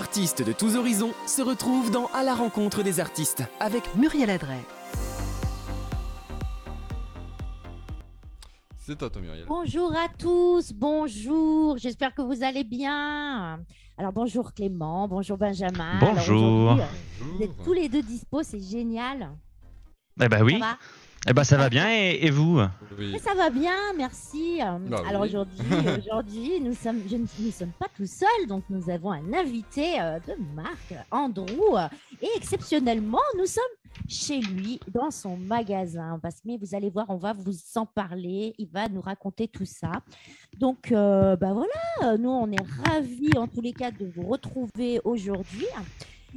artistes de tous horizons se retrouvent dans À la rencontre des artistes avec Muriel Adret. C'est toi, toi, Muriel. Bonjour à tous, bonjour, j'espère que vous allez bien. Alors bonjour Clément, bonjour Benjamin. Alors, Bonjour. euh, Vous êtes tous les deux dispo, c'est génial. Eh ben oui. Ça va? Eh ben ça va bien et, et vous? Oui. Ça va bien, merci. Euh, Bah Alors oui. aujourd'hui, aujourd'hui, nous sommes, je ne nous sommes pas tout seuls, donc nous avons un invité euh, de marque, Andrew, et exceptionnellement, nous sommes chez lui, dans son magasin. Parce que mais vous allez voir, on va vous en parler. Il va nous raconter tout ça. Donc, euh, bah voilà, nous on est ravis en tous les cas de vous retrouver aujourd'hui.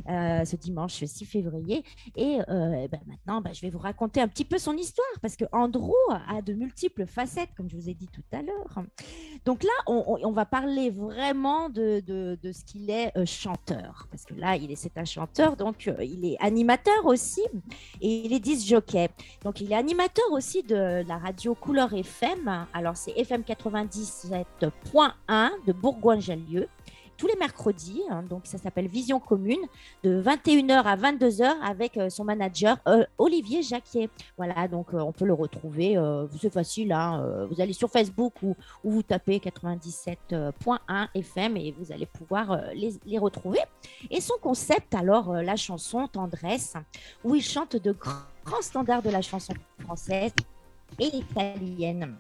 Euh, ce dimanche 6 février. Et euh, ben maintenant, ben, je vais vous raconter un petit peu son histoire parce que Andrew a de multiples facettes, comme je vous ai dit tout à l'heure. Donc là, on, va parler vraiment de, ce qu'il est euh, chanteur. Parce que là, il est, c'est un chanteur, donc il est animateur aussi et il est disc jockey. Donc il est animateur aussi de la radio Couleur FM. Alors c'est FM 97.1 de Bourgoin-Jallieu. Tous les mercredis, hein, donc ça s'appelle Vision Commune, de 21h à 22h avec euh, son manager euh, Olivier Jacquier. Voilà, donc euh, on peut le retrouver, c'est facile, hein, vous allez sur Facebook ou, ou vous tapez 97.1 FM et vous allez pouvoir les, retrouver. Et son concept, alors, la chanson Tendresse, où il chante de grands standards de la chanson française et italienne.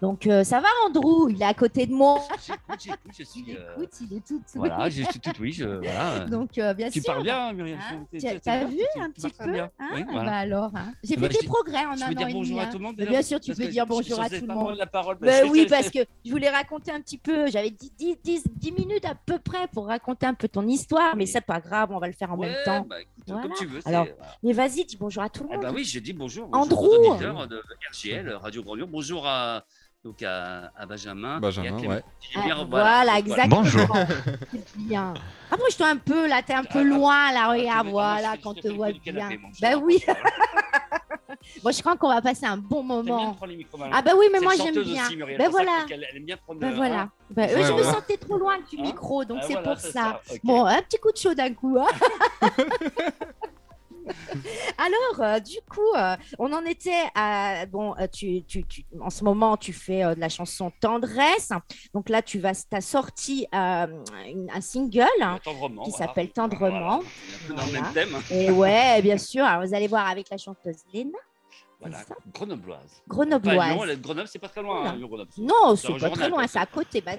Donc euh, ça va Andrew, il est à côté de moi. J'écoute, j'écoute, je suis. Il euh, écoute, il est tout. Voilà, je suis tout oui, je, voilà. Donc euh, bien tu sûr. parles bien, Muriel. Hein, tu- tu as tu- tu- vu tu- un tu petit peu? Bien. hein? Oui, Bah alors, hein. j'ai Bah, fait des progrès en un an et bonjour demi. à hein. tout le monde. Bien sûr, tu peux dire bonjour à tout le monde. la parole. Je- oui, parce que je voulais raconter un petit peu. J'avais 10, 10, 10, 10 minutes à peu près pour raconter un peu ton histoire, mais c'est pas grave, on va le faire en même temps. bah. Comme tu veux. Alors. Mais vas-y, dis bonjour à tout le Eh monde. ben oui, j'ai dit bonjour. Andrew. De RGL, Radio Grand. Bonjour à, donc à, à Benjamin. Benjamin, et à ouais. Ah, voilà, exactement. Bonjour. Bien. Rapproche-toi un peu, là, t'es un peu Ah, loin, là, tu regarde, voilà, ah, je- quand je te voit bien. Ben oui. Moi, je crois qu'on va passer un bon bien moment. Ah ben oui, mais moi j'aime bien. aussi, Ben voilà. qu'elle- Elle aime bien prendre. Ben euh, voilà. hein. Ben, Ouais, je me sentais trop loin du Hein micro, donc Ah, c'est voilà, pour ça. Bon, un petit coup de chaud d'un coup. hein. Alors, euh, du coup, euh, on en était à. Bon, euh, tu, tu, tu- en ce moment, tu fais de la chanson Tendresse. Donc là, tu vas, as sorti une- un single hein, Tendrement, qui voilà. s'appelle Tendrement. Voilà. Dans le même thème. Et ouais, bien sûr. Alors, vous allez voir avec la chanteuse Léna, Voilà. Grenobloise. Pas Lyon, grenobloise. est de Grenoble, c'est pas très loin. Voilà. hein, Lyon, Grenoble. Non, C'est pas très loin, c'est à côté. Bah,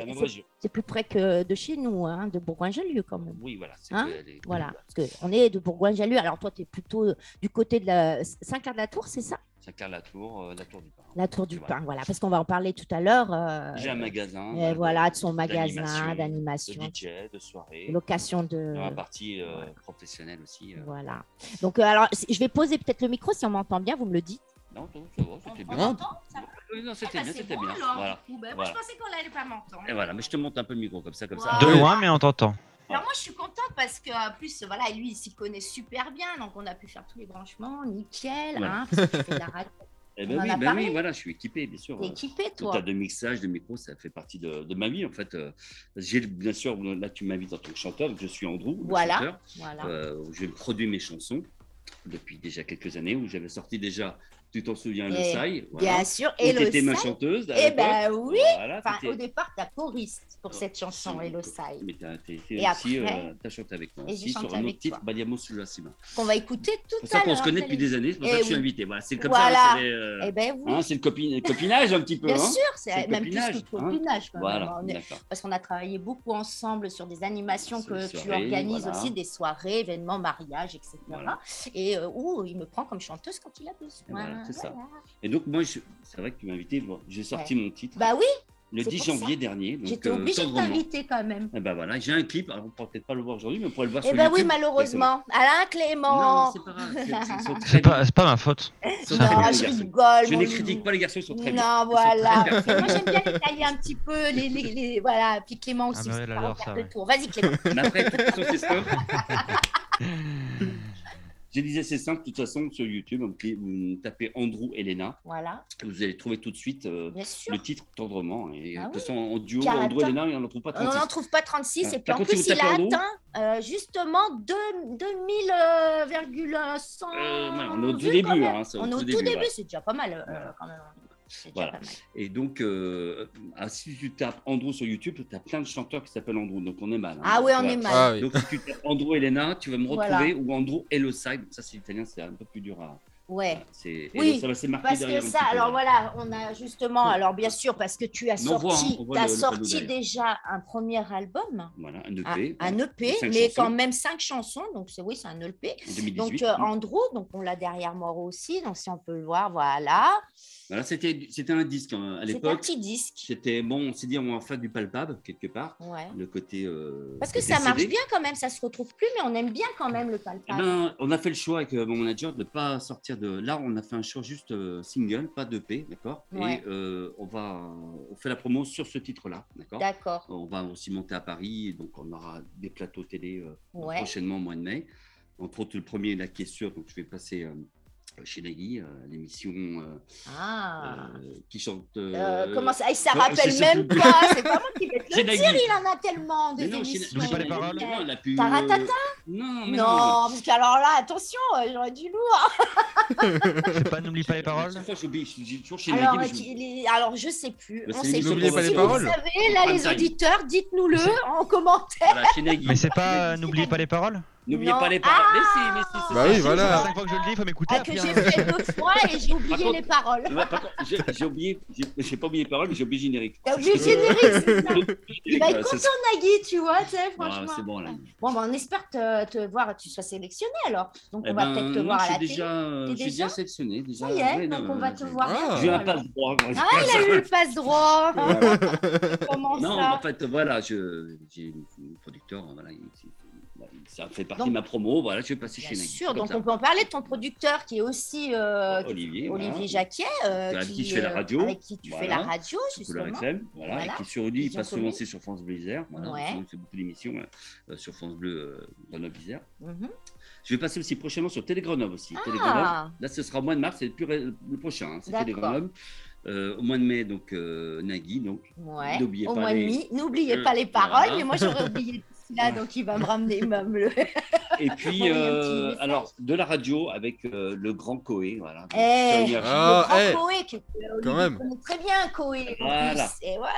C'est plus près que de chez nous, hein, de Bourgoin-Jallieu quand même. Oui, voilà. Hein les- Voilà, parce qu'on est de Bourgoin-Jallieu. Alors toi, tu es plutôt du côté de la Saint-Clair-de-la-Tour, c'est ça? Saint-Clair-la-Tour, euh, la Tour du Pin. La Tour du. Pin, voilà, parce qu'on va en parler tout à l'heure. euh, J'ai un magasin. euh, voilà, de son magasin d'animation, De DJ, de soirée. location de. Dans la partie euh, professionnelle aussi. euh. Voilà. Donc, euh, alors, je vais poser peut-être le micro si on m'entend bien, vous me le dites. Non, non, ça va, c'était bien. Oui, non, c'était Ah, bien, c'est c'était bon, bien. alors, Voilà. moi, je pensais qu'on n'allait pas m'entendre. Et voilà, mais je te monte un peu le micro comme ça, comme ça. De loin, mais on t'entend. Alors moi je suis contente parce que en plus voilà lui il s'y connaît super bien donc on a pu faire tous les branchements nickel Voilà. hein, parce que tu fais de la radio Eh On ben oui, ben parlé. oui, voilà, je suis équipé, bien sûr. équipé Tout toi tas de mixage, de micro, ça fait partie de, de ma vie en fait. Euh, J'ai bien sûr, là tu m'invites en tant que chanteur, donc je suis Andrew, le Voilà. chanteur. voilà Euh, je produis mes chansons depuis déjà quelques années, où j'avais sorti déjà, tu t'en souviens, le Et Sai. bien sûr Et et le étais ma chanteuse. eh ben oui Voilà, enfin au départ t'as choriste pour cette chanson Oui, Hello Sai Mais Et aussi, après- euh, t'as chanté avec moi Et j'ai aussi sur un autre titre. Badiamo sulla Cima. qu'on va écouter tout à ça l'heure qu'on se connaît depuis des années, c'est pour Eh ça que je suis invité. Voilà, c'est comme Voilà. ça, c'est euh, eh ben oui hein, c'est le, le copinage un petit peu. bien hein. sûr c'est le même plus que copinage, le hein. copinage. Voilà, d'accord. parce qu'on a travaillé beaucoup ensemble sur des animations que tu organises voilà. aussi, des soirées, événements, mariages, etc. Voilà. Et euh, où il me prend comme chanteuse quand il a besoin. Voilà, c'est ça. Et donc, moi, je- c'est vrai que tu m'as invité. bon, J'ai sorti mon titre Bah oui, le c'est 10 pour janvier dernier. j'étais euh, obligée de t'inviter quand même. Eh ben voilà, j'ai un clip. Alors, on ne pourra peut-être pas le voir aujourd'hui, mais on pourrait le voir Eh sur ben YouTube. oui, malheureusement. Alain Non, Clément. c'est pas pas, bien. ma faute. Non, bien, les je garçons. rigole. Je ne critique pas les garçons, ils sont très bien. Non, Ils sont voilà. bien. Moi, j'aime bien détailler un petit peu les, les, les- voilà. Puis Clément aussi. Ah bah ouais. Vas-y, Clément. Mais après, c'est. Je disais, c'est simple, de toute façon, sur YouTube, vous tapez Andrew Elena, Voilà, vous allez trouver tout de suite euh, le titre tendrement. Et Ah de toute façon, en duo, Car Andrew Elena, il n'en trouve pas On 36. n'en trouve pas 36 Ah, et puis par en contre, plus si il a atteint euh, justement 2 2000,100 Euh, voilà, on est au tout début, hein, on est au tout début, c'est déjà pas mal euh, quand même. Voilà. Et donc, euh, ah, si tu tapes Andrew sur YouTube, tu as plein de chanteurs qui s'appellent Andrew, donc on est mal. hein. Ah ouais, on Tu est mal. Ah oui. Donc, si tu tapes Andrew Elena, tu vas me Voilà. retrouver, ou Andrew Eloside, ça c'est italien, c'est un peu plus dur à. Ouais. C'est, Oui, ça va c'est marqué Parce que un ça, peu, alors là. voilà, on a justement, alors bien sûr, parce que tu as on voit, sorti, hein, on voit t'as le- le sorti déjà un premier album, Voilà, un un, EP. un voilà, EP, mais chansons, quand même cinq chansons, donc c'est oui, c'est un EP. en 2018. Donc euh, Andrew, donc on l'a derrière moi aussi, donc si on peut le voir, voilà. Voilà, c'était, c'était un disque hein, à C'est un l'époque. petit disque. C'était bon, on s'est dit on va faire du palpable quelque part, Ouais. le côté. euh, Parce que ça marche bien quand même, ça se retrouve plus, mais on aime bien quand même le Eh palpable. ben, on a fait le choix avec euh, mon manager de ne pas sortir de. Là, on a fait un choix juste euh, single, pas d'EP, d'accord? Ouais. Et euh, on va, on fait la promo sur ce titre-là, d'accord? D'accord. On va aussi monter à Paris, donc on aura des plateaux télé euh, Ouais. prochainement au mois de mai. Entre autres, le premier là qui est sûr, donc je vais passer chez Nagui, euh, l'émission euh, Ah. euh, qui chante. Euh, euh, comment ça Il ça rappelle même pas. C'est pas moi qui vais te le dire. Il en a tellement des mais non, chez- émissions. N'oublie pas les paroles. Taratata euh, Non, mais Non, parce qu'alors là, attention, j'aurais du lourd. Pas N'oublie pas les paroles Chaque fois, j'oublie, je suis toujours chez Alors, je- qui- les- alors, je sais plus. Bah, on sait plus. Pas Si les vous paroles. savez, là, les auditeurs, dites-nous-le en commentaire. Mais c'est pas N'oubliez pas les paroles N'oubliez Non. pas les paroles. Ah mais si, mais si, c'est Bah ça. oui, voilà. la fois que je le dis, il faut m'écouter. Ah, que j'ai hein. fait deux fois et j'ai oublié contre- les paroles. Ouais, par contre, j'ai oublié, j'ai j'ai pas oublié les paroles, mais j'ai oublié le générique. T'as oublié le générique, c'est ça. Il va être c'est content, Nagui, tu vois, tu sais, Ah, franchement. c'est bon là. Bon, bah, on espère te, te voir, que tu sois sélectionné alors. Donc, on Eh va ben, peut-être te non, voir je à suis la déjà, télé. euh, T'es je suis déjà sélectionné. Déjà. Ça y est, Ouais, donc non, on va te voir Ah. J'ai un passe droit. Ah, il a eu le passe droit. Comment Non, ça en fait, voilà, je- j'ai un producteur, voilà, il- il- ça fait partie Donc- de ma promo, voilà, je vais passer Bien chez Nagui. sûr, comme donc ça. on peut en parler de ton producteur qui est aussi euh, Olivier, Olivier voilà. Jacquet, euh, Avec qui je fais la euh, radio. avec qui tu fais la radio, justement. Voilà, Voilà. et qui sur lui, il passe souvent aussi sur France Bleu Isère, voilà, Ouais. fait beaucoup d'émissions sur France Bleu Grenoble Isère. Mhm. Je vais passer aussi prochainement sur Télé Grenoble aussi. Télé. Ah, Là, ce sera au mois de mars, c'est le, plus ré- le prochain, hein, c'est Télé D'accord. Grenoble. Euh, au mois de mai, donc Nagui, donc ouais. N'oubliez Au pas mois de les- pas les paroles, mais moi j'aurais oublié celui-là, donc il va me ramener même le. Et puis, euh, alors, de la radio avec euh, le grand Coé. Voilà, Eh, sur Énergie. Ah, le grand eh, Coé, que, euh, quand même. connaît très bien Coé. en Voilà. plus, Et voilà.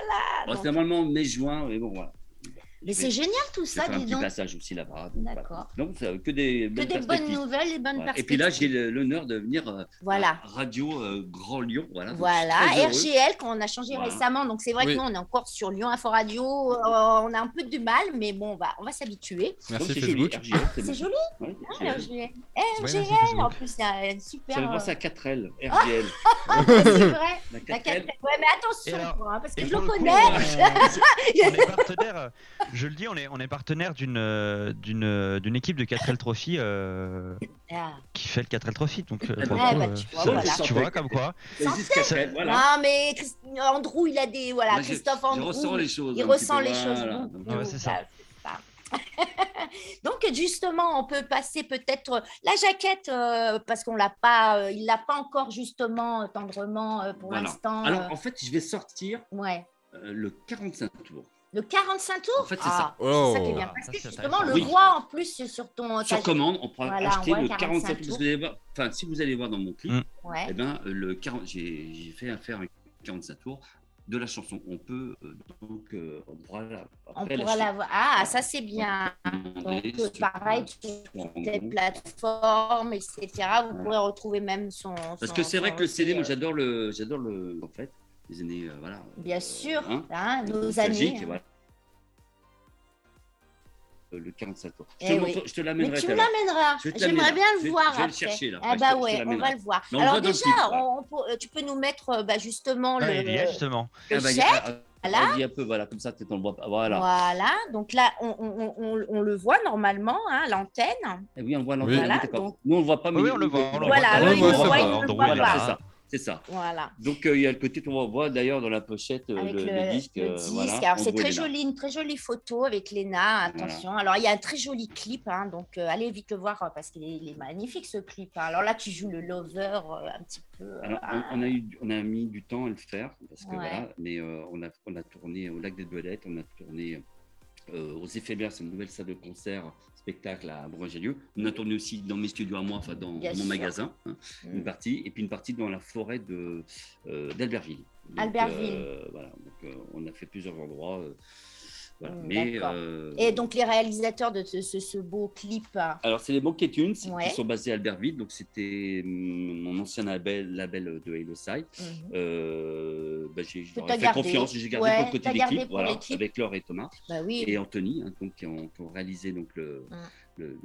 Bon, donc- c'est normalement mai-juin, mais bon, voilà. Mais c'est génial tout ça, faire un dis petit donc. passage aussi là-bas. donc voilà. D'accord. Donc, ça- que des, Que des bonnes nouvelles, des bonnes Voilà. Et perspectives. puis là, j'ai l'honneur de venir euh, Voilà. à Radio euh, Grand Lyon. Voilà, donc Voilà. RGL qu'on a changé Voilà. récemment, donc c'est vrai Oui. que nous on est encore sur Lyon Info Radio, euh, on a un peu de mal, mais bon, on va, on va s'habituer. Donc, Merci c'est joli, Facebook. RGL, c'est C'est joli, Ouais, hein, RGL. RGL. merci, RGL, Facebook. en plus, c'est un super. Ça me euh, pense à 4L, RGL. ah, c'est vrai. La La 4L. quatrième- Ouais, mais attention, Et hein, parce que Et je le connais. on, on est partenaire, euh, je le dis, on est, on est partenaire d'une euh, d'une euh, d'une équipe de 4L Trophy euh, Ah. qui fait le 4L Trophy. Donc, coup, bah, euh, tu vois, ça- voilà. tu vois, comme quoi. Ça existe 4L, voilà. Non, mais Christ- Andrew, il a des. Voilà, Moi, Christophe Andrew. ressens les choses. il ressent peu, les choses voilà. beaucoup. Donc, Ouais, c'est ça. c'est ça. Donc justement, on peut passer peut-être la jaquette euh, parce qu'on l'a pas, euh, il l'a pas encore justement tendrement euh, pour Voilà. l'instant. Alors, euh, en fait, je vais sortir ouais. euh, le 45 tours. Le 45 tours. En fait, c'est Ah, ça. c'est ça qui est Oh. bien. Parce que justement, le roi en plus sur ton. Sur commande, on pourra Voilà, acheter on voit le 45 45 tours. vous allez voir- Enfin, si vous allez voir dans mon clip, Mm. Ouais. eh ben, le 40 j'ai fait un faire un 45 tours de la chanson. On peut euh, donc euh, on pourra la, On pourra la voir. Ah, ça c'est bien. Donc, euh, pareil, sur Android. plateformes, etc. Vous pourrez retrouver même son. Parce son- que c'est vrai que le CD, moi j'adore le, j'adore le, en fait, les années, euh, voilà. Bien euh, sûr, hein, hein, nos années. voilà. Euh, Le 45 tours. Je Eh te, oui. je te Mais l'amènerai. tu me l'amèneras. J'aimerais bien là. Je le voir je vais le après. chercher, là. Ah bah ouais, on va le voir. Mais on Alors déjà, là. on- on tu peux nous mettre euh, bah, justement Ah, le, il y est justement. le Ah bah, chèque. ah, ah, Voilà. vas-y un peu, voilà, comme ça, peut-être on le voit pas. Voilà. Voilà. Donc là, on, on- on- on le voit normalement, hein, l'antenne. Eh oui, on voit Oui. l'antenne, Voilà, donc- Nous, on le voit pas, mais Oui, on le voit. on Voilà, voit. eux, On ils le voient, voient pas. C'est ça. Voilà. Donc euh, il y a le côté qu'on voit d'ailleurs dans la pochette euh, le, le, le disque. le euh, disque. voilà, Alors, c'est très joli, une très jolie photo avec Léna. Attention. Alors, il y a un très joli clip. hein, donc, euh, allez vite le voir euh, parce qu'il est, magnifique ce clip. hein. Alors là, tu joues le lover euh, un petit peu. euh, on, on a eu, on a mis du temps à le faire parce que Ouais. voilà, mais euh, on a, on a tourné au lac des Belettes, on a tourné euh, aux Éphémères, c'est une nouvelle salle de concert, spectacle à Bourgogne-Jallieu. On a tourné aussi dans mes studios à moi, enfin dans, Bien mon sûr. magasin, hein, mm. une partie, et puis une partie dans la forêt de euh, d'Albertville. Donc, Albertville. euh, voilà, donc euh, on a fait plusieurs endroits. Euh, voilà. Mm, mais d'accord. euh, Et donc, les réalisateurs de ce, ce- ce beau clip. euh, alors, c'est les Monkey Tunes Ouais. qui sont basés à Albertville. Donc, c'était hum, mon ancien label, label de Halo Side. mhm. Euh, bah, j'ai fait gardé. confiance. J'ai gardé Ouais, pour le côté des clips, voilà, avec Laure et Thomas Bah oui. et Anthony, hein, donc, qui, ont, qui ont réalisé donc, le, Mm. le- le-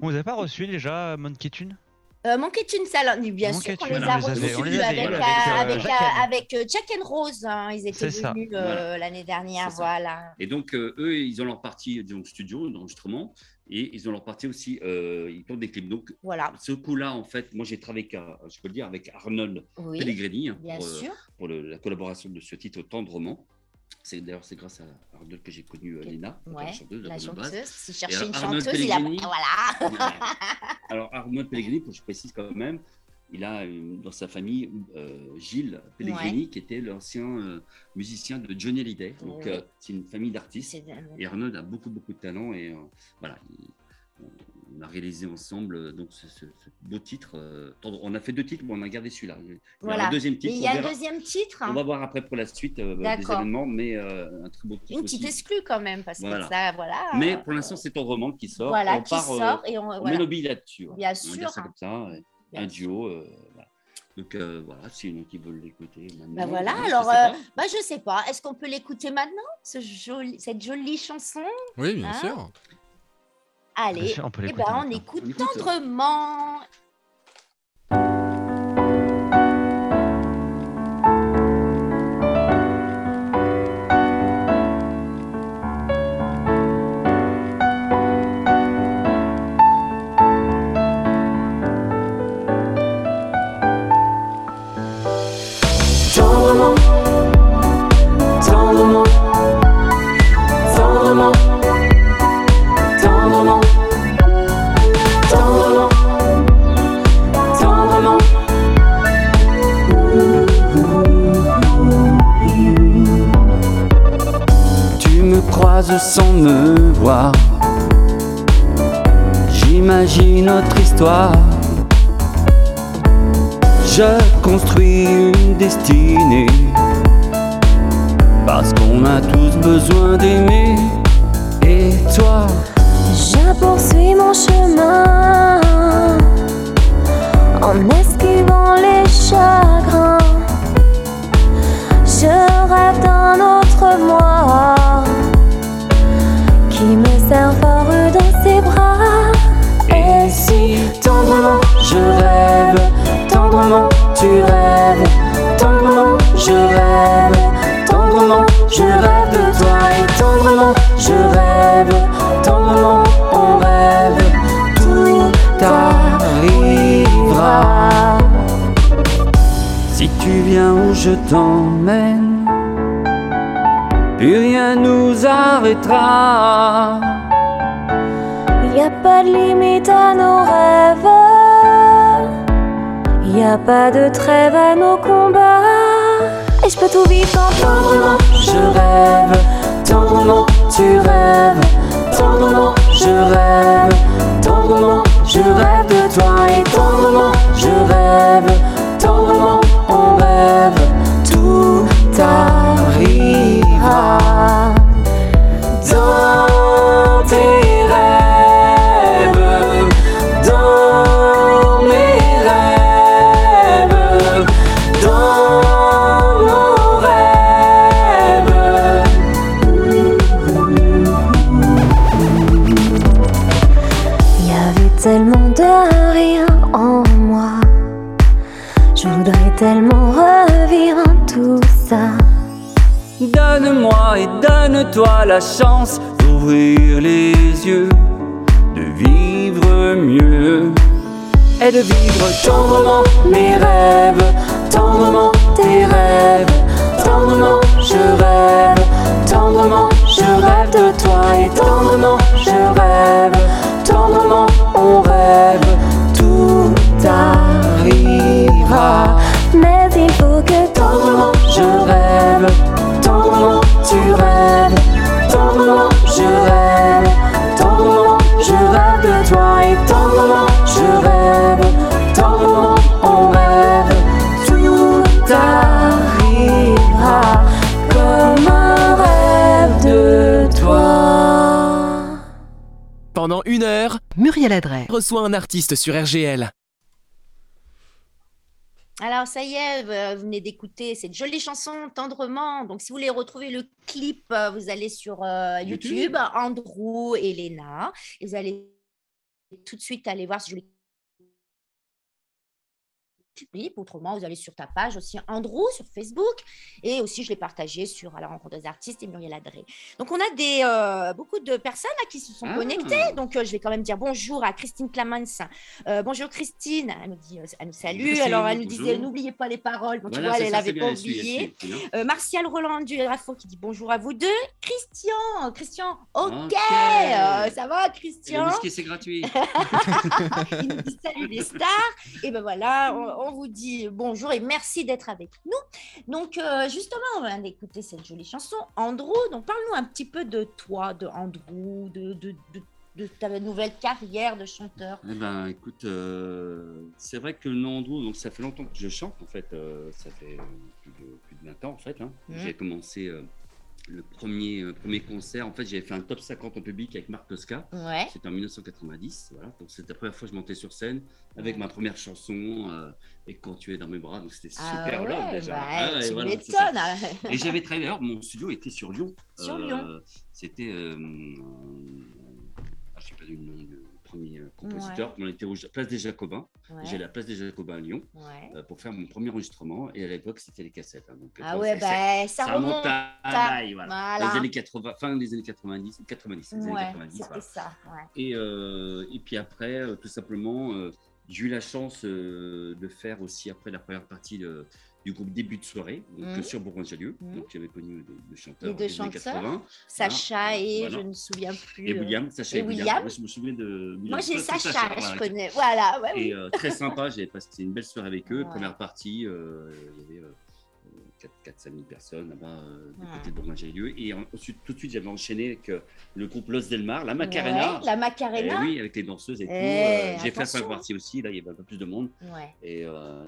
On vous a pas reçu déjà Monkey Tune Euh, Monkey Tunes, alors, bien sûr qu'on les a reçus avec, euh, avec, euh, avec, Jack euh, and- avec, Jack and Rose. hein, ils étaient venus euh, Voilà. l'année dernière, voilà. Et donc, euh, eux, ils ont leur partie donc, studio, d'enregistrement, et ils ont leur partie aussi, euh, ils tournent des clips. Donc, Voilà, ce coup-là, en fait, moi, j'ai travaillé, avec, je peux le dire, avec Arnold oui, Pellegrini hein, bien pour, euh, sûr. pour le- la collaboration de ce titre tendrement. C'est d'ailleurs c'est grâce à Arnold que j'ai connu euh, Ouais, la chanteuse la chanteuse. S'il cherchait une Arnold chanteuse, il a. Pellegrini. Voilà. Alors Arnold Pellegrini, pour que je précise quand même, il a euh, dans sa famille euh, Gilles Pellegrini, qui était l'ancien euh, musicien de Johnny Hallyday. Donc Oui. euh, c'est une famille d'artistes. Et Arnold a beaucoup beaucoup de talent et voilà, il- on a réalisé ensemble euh, donc ce, ce- ce beau titre. euh, on a fait deux titres, mais on a gardé celui-là. Il y a Voilà. un deuxième titre. il y a on, un verra- deuxième titre. on va voir après pour la suite euh, des D'accord. événements, mais euh, un très beau titre Une petite exclue quand même, parce Voilà. que ça, voilà. Mais euh, pour l'instant, c'est ton roman qui sort. Voilà, on qui part, euh, sort et on. on voilà. met nos billes là-dessus. hein. Bien On va dire sûr. ça comme ça. Bien un sûr. duo. euh, voilà. Donc euh, voilà, si y en a qui veulent l'écouter maintenant. Bah voilà, je alors, sais pas. Bah, je sais pas. Est-ce qu'on peut l'écouter maintenant, ce joli, cette jolie chanson? Oui, bien Hein? sûr. Allez, on peut eh ben, on écoute. Tendrement, sans me voir. J'imagine notre histoire. Je construis une destinée Parce qu'on a tous besoin d'aimer Et toi? Je poursuis mon chemin en esquivant les chagrins. Je rêve d'un autre moi qui me serre fort dans ses bras. Et si tendrement je rêve Tendrement tu rêves Tendrement je rêve Tendrement je rêve de toi. Et tendrement je rêve Tendrement on rêve Tout arrivera. Si tu viens où je t'emmène Plus rien nous arrêtera Y a pas de limite à nos rêves. Y a pas de trêve à nos combats. Et je peux tout vivre Tendrement, je rêve. Tendrement, tu rêves. Tendrement, je rêve. Tendrement, je rêve de toi. Et tendrement, je rêve. Tendrement, on rêve. Tout arrivera. La chance d'ouvrir les yeux, de vivre mieux et de vivre tendrement mes rêves, tendrement tes rêves. Tendrement, je rêve. Tendrement, je rêve de toi. Et tendrement, je rêve. Tendrement, on rêve. Tout arrivera. Mais il faut que tendrement, je rêve. Tendrement, tu rêves. Tendrement, je rêve. Tendrement, je rêve de toi. Et tendrement, je rêve. Tendrement, on rêve. Tout arrivera comme un rêve de toi. Pendant une heure, Muriel Adret. reçoit un artiste sur RGL. Alors, ça y est, euh, vous venez d'écouter cette jolie chanson Tendrement. Donc, si vous voulez retrouver le clip, euh, vous allez sur euh, YouTube, YouTube. Andrew et Léna. Et vous allez tout de suite aller voir ce joli clip. Autrement, vous allez sur ta page aussi Andrew sur Facebook. Et aussi, je l'ai partagé sur à la rencontre des artistes et Muriel Adré. Donc, on a des, euh, beaucoup de personnes là, qui se sont Ah. connectées. Donc, euh, je vais quand même dire bonjour à Christine Clamens. Euh, bonjour Christine. Elle nous, dit, elle nous salue. Merci, Alors, elle nous bonjour. disait n'oubliez pas les paroles. Bon, tu vois, elle l'avait pas oublié. Euh, Martial Roland du Rafo qui dit bonjour à vous deux. Christian, Christian, ok, ça va Et le Christian whisky, c'est gratuit. Il nous dit salut les stars. Et ben voilà, on, on vous dit bonjour et merci d'être avec nous. Donc euh, justement, on vient d'écouter cette jolie chanson, Andrew. Donc parle-nous un petit peu de toi, de Andrew, de, de, de- de ta nouvelle carrière de chanteur. Eh ben, écoute, euh, c'est vrai que nom Andrew, donc ça fait longtemps que je chante, en fait, euh, ça fait plus de, plus de 20 ans, en fait. hein. Mhm. J'ai commencé le premier, euh, premier concert, en fait, j'avais fait un top 50 en public avec Marc Tosca. Ouais. C'était en 1990, voilà. Donc c'était la première fois que je montais sur scène avec Ouais. ma première chanson euh, et quand tu es dans mes bras, donc c'était Ah super ouais, déjà. bah, Ah tu voilà, hein. Et j'avais travaillé, d'ailleurs, mon studio était sur Lyon. Sur Euh, Lyon. C'était, euh, euh, je sais pas du nom du premier euh, compositeur, on était au Place des Jacobins. Ouais, J'ai la Place des Jacobins à Lyon ouais. euh, pour faire mon premier enregistrement. Et à l'époque, c'était les cassettes. hein, donc, Ah euh, ouais, bah, ça, ça remonte. à bail, voilà. Voilà. Les années 80, fin des années 90, 90, les années Ouais, 90. c'était voilà. ça. Ouais. Et, euh, et puis après, tout simplement, j'ai eu la chance de faire aussi après la première partie de- du groupe Début de soirée, euh, sur Bourgogne-Jallieu. Mhm. Donc j'avais connu deux, deux chanteurs. Les deux chanteurs. 80, Sacha et voilà. je ne me souviens plus. et euh, William, Sacha et et William. William. Moi, je me souviens de William. Moi, j'ai Sacha, je connais. Voilà, ouais, oui. Et euh, très sympa, j'avais passé une belle soirée avec eux. Ouais. Première partie, euh, il y avait 4-5 000 personnes là-bas euh, du côté de Bourgogne-Jallieu. Et en- ensuite, tout de suite, j'avais enchaîné avec euh, le groupe Los Delmar, la Macarena. Ouais, la Eh Macarena. oui, avec les danseuses et tout. Eh, Euh, j'ai fait première partie aussi, là, il y avait un peu plus de monde. Ouais. Et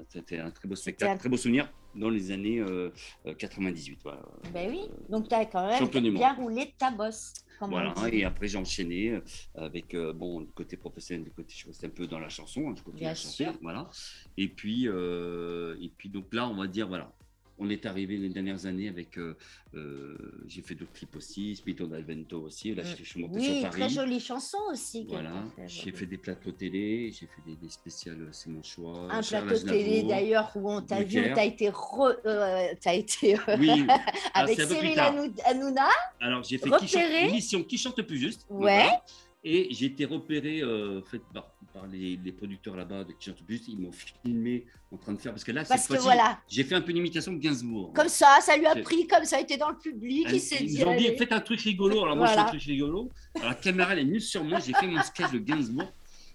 c'était un très beau spectacle, un- très beau souvenir dans les années euh, euh, 98. Voilà. Ben oui. Donc, tu as quand même bien roulé ta bosse. Voilà, et après j'ai enchaîné avec bon, le côté professionnel, le côté je restais un peu dans la chanson, hein, je continue à chanter, voilà. Et puis, et puis donc là, on va dire, voilà, on est arrivé les dernières années avec, euh, euh, j'ai fait d'autres clips aussi, Spito d'Alvento aussi, là je, suis monté sur Mm. Oui, Paris. très jolie chanson aussi. Voilà, t'as j'ai fait des plateaux télé, j'ai fait des, des spéciales, euh, c'est mon choix. un Charles plateau télé Aznavour. d'ailleurs où on t'a vu, où Drucker. tu as été, re- t'as été Oui, avec Cyril Hanouna. Alors j'ai fait qui chante, Repéré. l'émission Qui chante le plus juste. Ouais. voilà. Et j'ai été repéré euh, fait par, par les, les producteurs là-bas de juste. Ils m'ont filmé en train de faire parce que là Parce que voilà, j'ai fait un peu une imitation de Gainsbourg. comme ça, ça lui a pris, comme ça a été dans le public, il s'est Ils dit. ont dit faites un truc rigolo. Alors moi je fais un truc rigolo. Alors la caméra elle est venue sur moi. J'ai fait mon sketch de Gainsbourg.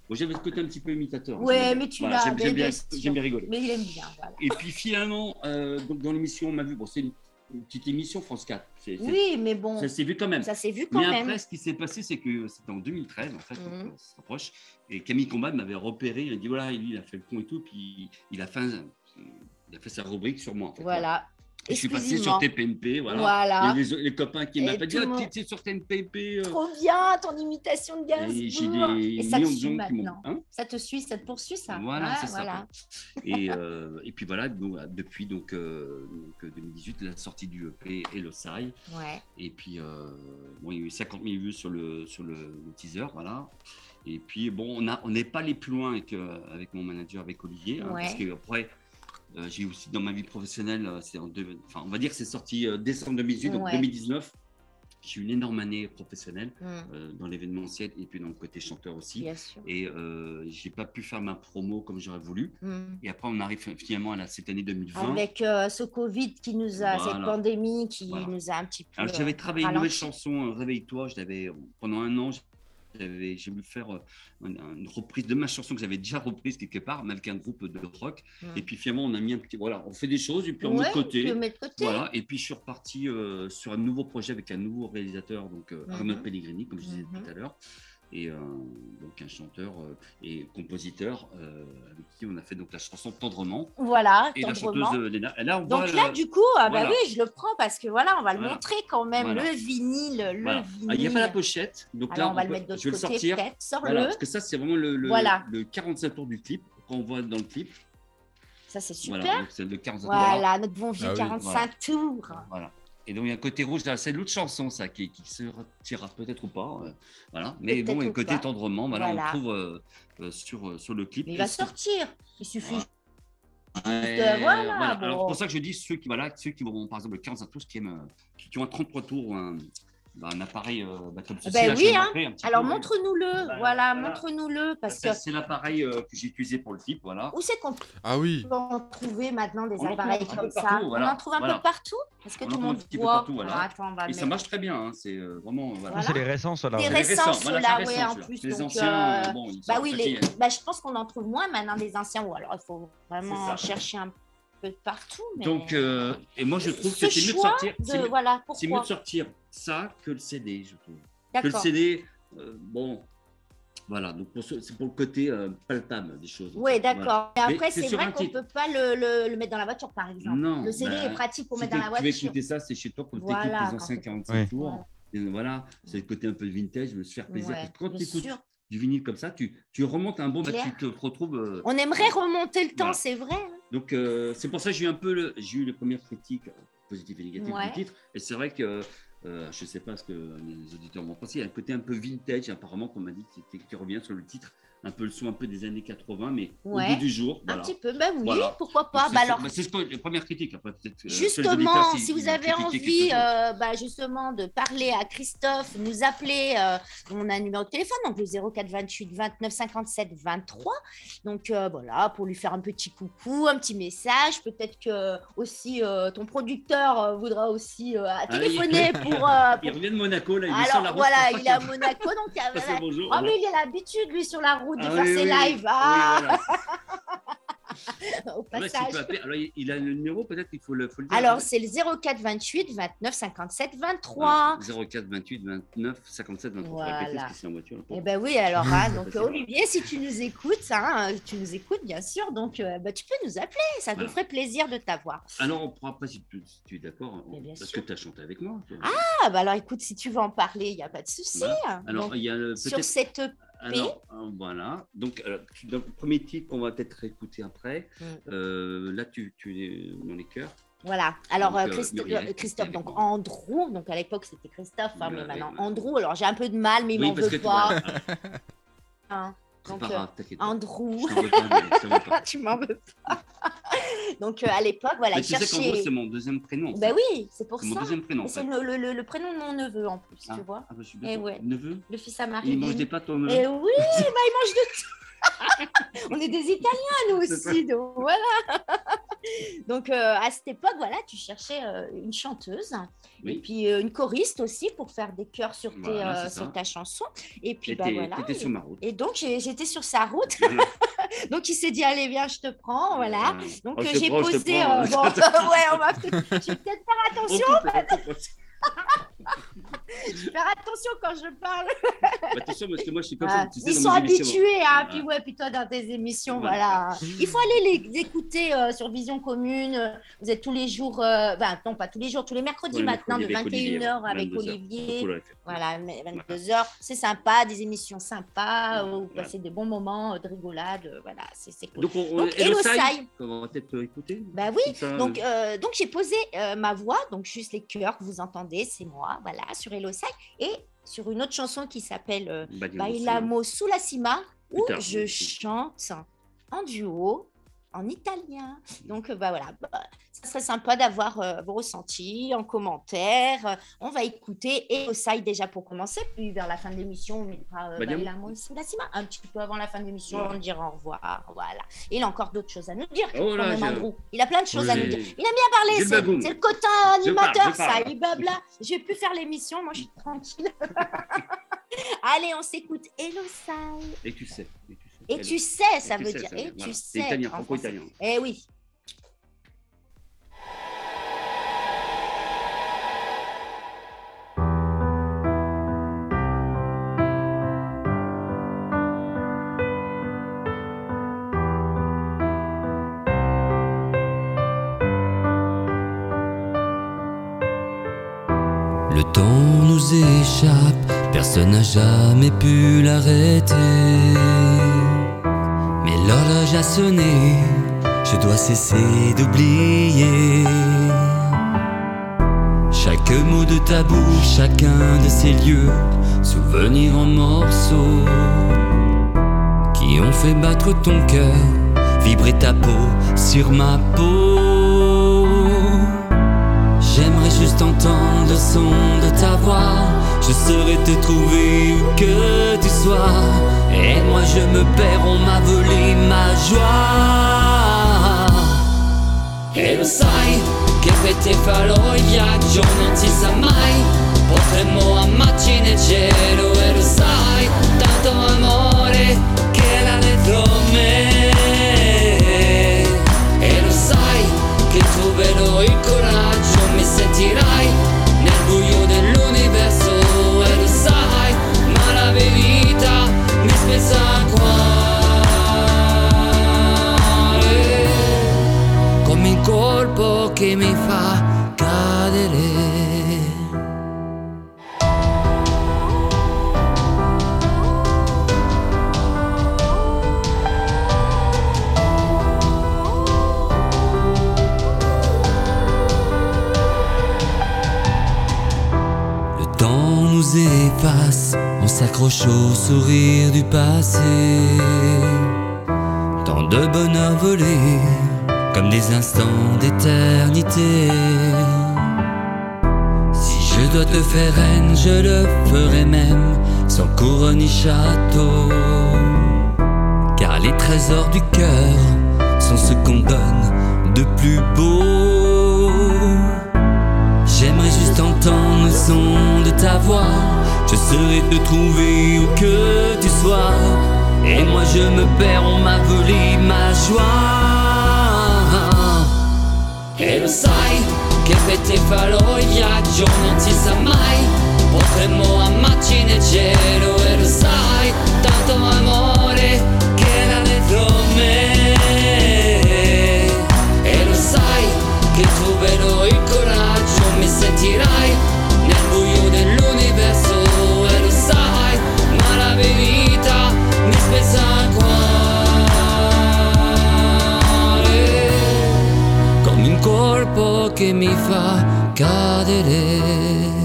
Bon, j'avais ce côté un petit peu imitateur. Ouais, J'aime bien. mais tu Voilà, l'as, J'aime bien, rigoler. Mais il aime bien, voilà. Et puis finalement, euh, donc dans l'émission, on m'a vu. Bon, c'est une, petite émission France 4. C'est- c'est- Oui, mais bon, Ça s'est vu quand même. ça s'est vu quand Mais même. après, ce qui s'est passé, c'est que c'était en 2013, en fait, Mhm. donc, on se rapproche. Et Camille Combad m'avait repéré. Il a dit voilà, lui, il a fait le con et tout. Puis il a fait, il a fait sa rubrique sur moi. En fait, Voilà. Je suis passé sur. TPMP. Voilà. Voilà. Et les, les copains qui m'appellent ah, monde- t'es- sur TPMP. euh. Trop bien ton imitation de Et des Et ça te suit maintenant. Hein Ça te suit, ça te poursuit, ça. Voilà, Ouais, c'est ça. voilà. et, euh, et puis voilà, donc, depuis donc, euh, donc, 2018, la sortie du EP et le SAI. Ouais. Et puis, euh, bon, il y a eu 50 000 vues sur le, sur le, le teaser, voilà. Et puis, bon, on n'est pas allé plus loin avec, euh, avec mon manager, avec Olivier, hein, Ouais. parce que après, euh, j'ai aussi dans ma vie professionnelle, euh, c'est en deux- enfin, on va dire c'est sorti euh, décembre 2018, donc Ouais. 2019. j'ai eu une énorme année professionnelle Mm, euh, dans l'événementiel et puis dans le côté chanteur aussi. Bien sûr. Et euh, j'ai pas pu faire ma promo comme j'aurais voulu. Mm. Et après, on arrive finalement à la- cette année 2020. Avec euh, ce Covid qui nous a, cette pandémie qui Voilà. nous a un petit peu. Alors, j'avais euh, travaillé une nouvelle chanson, euh, Réveille-toi. Je l'avais pendant un an. J'avais- J'ai voulu faire euh, une, une reprise de ma chanson que j'avais déjà reprise quelque part, mais avec un groupe de rock. Et puis finalement, on a mis un petit. Voilà, on fait des choses et puis on Ouais, met côté. de côté. Voilà, et puis je suis reparti euh, sur un nouveau projet avec un nouveau réalisateur, donc euh, Mhm. Arnaud Pellegrini, comme je disais Mhm. tout à l'heure, et euh, donc un chanteur euh, et compositeur euh, avec qui on a fait donc la chanson Tendrement Voilà, et la tendrement. chanteuse euh, Léna. Et là, on Donc voit là, le- du coup, ah bah voilà. oui, je le prends parce que voilà, on va le Voilà. montrer quand même, Voilà. le vinyle, le voilà. vinyle. Ah, Il n'y a pas la pochette, donc Alors là on va peut- le mettre de je vais l'autre le côté, sortir. Sors-le. Parce que ça c'est vraiment le, le, Voilà. le 45 tours du clip qu'on voit dans le clip. Ça, c'est super. Voilà, donc c'est le 45 tours. Voilà, notre bon vieux Ah oui. 45 tours. Voilà. Et donc il y a un côté rouge, c'est l'autre chanson, ça, qui, qui se retirera peut-être ou pas. euh, voilà. Mais bon, il y a un côté pas. tendrement, voilà, on Voilà. le trouve euh, euh, sur, sur le clip. Mais il va sortir. Il suffit. Voilà. juste, voilà, Alors c'est pour ça que je dis ceux qui, voilà, ceux qui vont, par exemple, le 45 tours, qui, aiment, qui, qui ont un 33 tours, un, bah, un appareil euh, bah, comme ceci. Ben oui, hein. Alors montre-nous-le. Voilà, Voilà, voilà. montre-nous-le parce Ça, que C'est l'appareil euh, que j'ai utilisé pour le clip, voilà. où c'est qu'on Ah oui. peut en trouver maintenant des On appareils comme ça partout, voilà. On en trouve un Voilà. peu partout Est-ce que On tout le trouve un monde petit peu voit partout, voilà. Alors, attends, on va Et ça marche très bien, hein, c'est euh, vraiment. Voilà. Voilà. C'est les récents, ceux-là. Les récents, voilà, ceux-là, récent, en plus, Les donc, anciens, euh, euh, bon, Bah oui, bah, je pense qu'on en trouve moins maintenant des anciens, ou alors il faut vraiment chercher un peu partout. Mais... Donc, euh, et moi je trouve Ce que c'est mieux de sortir. de- c'est mieux- Voilà, mieux de sortir ça que le CD, je trouve. Que le D'accord. CD, euh, bon, voilà, donc pour ce- c'est pour le côté euh, palpable des choses. Oui, Voilà. d'accord. Et Mais après, c'est vrai qu'on ne peut pas le, le- le mettre dans la voiture, par exemple. Non, le CD bah, est pratique pour Si mettre dans la tu veux voiture. écouter ça, c'est chez toi Voilà, les quand anciens t'es- 45 Ouais. tours. Et voilà, c'est le côté un peu vintage, de se faire plaisir. Ouais, quand tu écoutes sûr. du vinyle comme ça, tu, tu remontes un bon, bah, tu te retrouves. euh, On aimerait remonter le temps, Voilà. c'est vrai. hein. Donc, euh, c'est pour ça que j'ai eu un peu le, j'ai eu les premières critiques euh, positives et négatives Ouais. du titre. Et c'est vrai que euh, je ne sais pas ce que les auditeurs vont penser. Il y a un côté un peu vintage, apparemment, qu'on m'a dit, qui revient sur le titre. Un peu le son un peu des années 80, mais Ouais. au bout du jour. Un petit peu, ben oui, Voilà. pourquoi pas. C'est- Bah alors, bah, c'est ce que- les premières critiques. Après, euh, Justement, si vous avez envie euh, bah, justement de parler à Christophe, nous appeler, euh, on a un numéro de téléphone, donc le 04 28 29 57 23. Donc euh, voilà, pour lui faire un petit coucou, un petit message. Peut-être que aussi ton producteur voudra aussi Ah, téléphoner pour. Il pour- revient de Monaco, là, il est sur la route. voilà, il est à Monaco, donc voilà. bonjour. Ah, mais il a l'habitude, lui, sur la route, de Ah faire oui, ses oui, lives. Ah, voilà. au Ah ouais, s'il passage. Alors, il- a le numéro, peut-être il faut le, faut le dire. Alors, c'est le 04 28 29 57 23. Voilà, 04 28 29 57 23. Voilà. Répétez parce que c'est en voiture. Eh ben oui, alors, hein, donc. Olivier, si tu nous écoutes, hein, tu nous écoutes bien sûr, donc euh, bah, tu peux nous appeler, ça nous Voilà. ferait plaisir de t'avoir. Alors, on pourra après, si tu, si tu es d'accord, parce sûr. que tu as chanté avec moi. Ah, bah alors écoute, si tu veux en parler, il n'y a pas de souci. Voilà. Alors, Donc, il y a le- sur cette. Alors, euh, voilà. Donc, euh, le premier titre qu'on va peut-être écouter après, Mm. euh, là, tu, tu es dans les chœurs. Voilà, alors Donc, euh, Christ- Muriel, Christophe, donc. Andrew, donc à l'époque c'était Christophe, hein, mais Ouais, maintenant. Andrew, alors j'ai un peu de mal, mais il oui, m'en veut pas. hein. Donc, pas euh, grave. Andrew, pas, tu m'en veux pas. donc euh, à l'époque, voilà, Mais il tu sais qu'en gros, cherchait. c'est mon deuxième prénom. en Ben oui, c'est pour C'est mon ça. deuxième prénom. C'est le, le- le- le prénom de mon neveu en plus, Ah. tu vois. Ah, bah, je suis Eh ouais. Neveu Le fils à Marie. Il mange des pâtes au neveu. Et oui, bah, il mange de tout. On est des Italiens, nous aussi, donc voilà. donc euh, à cette époque, voilà, tu cherchais euh, une chanteuse et puis euh, une choriste aussi pour faire des chœurs sur, tes, Voilà, c'est sur ça. ta chanson. Et puis bah voilà. t'étais sur ma route. Et donc j'étais sur sa route. Voilà. Donc il s'est dit allez viens, je te prends, voilà. Voilà. Donc Oh, j'ai posé. prends. bon, ouais, on va. Je vais peut-être faire On attention. Je vais faire attention quand je parle. Bah, Attention, parce que moi, je suis comme Ah, ça. Tu sais, ils sont habitués, hein, Voilà. puis ouais, puis toi dans tes émissions, Voilà. voilà. Il faut aller les écouter euh, sur Vision Commune. Vous êtes tous les jours, euh, ben, non pas tous les jours, tous les mercredis Ouais, maintenant de avec Olivier, 21h ouais, avec 22 heures. Olivier. Voilà, mais 22h, c'est sympa, des émissions sympas, où vous passez des bons moments euh, de rigolade, euh, voilà, c'est cool. Donc, on, on, Donc. On va peut-être euh, écouter. Bah oui, ça, donc, euh, euh, donc j'ai posé euh, ma voix, donc juste les chœurs que vous entendez, c'est moi, voilà, sur Hello Sai, et sur une autre chanson qui s'appelle euh, Bailamos, Bailamo sous la cima, où je oui. chante en duo en italien. Donc, euh, bah voilà, Bah, ça serait sympa d'avoir euh, vos ressentis en commentaire. Euh, On va écouter et Osai déjà pour commencer, puis vers la fin de l'émission, on mettra euh, Bah, un petit peu avant la fin de l'émission, Ouais. on dira au revoir. Voilà. Et il a encore d'autres choses à nous dire. Oh là, j'ai- Andrew. Il a plein de choses à nous j'ai- dire. Il aime bien parler, j'ai le c'est le cotin animateur, ça. Il blabla. Je vais plus faire l'émission, moi je suis tranquille. Allez, on s'écoute Hello Sai. Et tu sais. Et tu sais. Et tu sais, ça veut dire. Et tu voilà. sais. C'est italien, en franco français. italien. Eh oui. Personne n'a jamais pu l'arrêter. Mais l'horloge a sonné, je dois cesser d'oublier. Chaque mot de ta bouche, chacun de ces lieux, souvenirs en morceaux, qui ont fait battre ton cœur, vibrer ta peau sur ma peau. J'aimerais juste entendre le son de ta voix. Je saurais te trouver où que tu sois. Et moi je me perds, on m'a volé ma joie. E lo sai che per te farò il viaggio, non si sa mai. Potremmo amarci nel cielo e lo sai, tanto amore Le temps nous efface, on s'accroche au sourire du passé. Tant de bonheur volé, comme des instants d'éternité. Si je dois te faire reine, je le ferai même, sans couronne ni château. Car les trésors du cœur sont ce qu'on donne de plus beau. J'aimerais juste entendre le son de ta voix. Je saurais te trouver où que tu sois. Et moi je me perds, on m'a volé ma joie. E lo sai che per te farò il viaggio, non si sa mai. Potremmo amarci nel cielo e lo sai, tanto amore che era dentro me. E lo sai che troverò il coraggio, mi sentirai che mi fa cadere.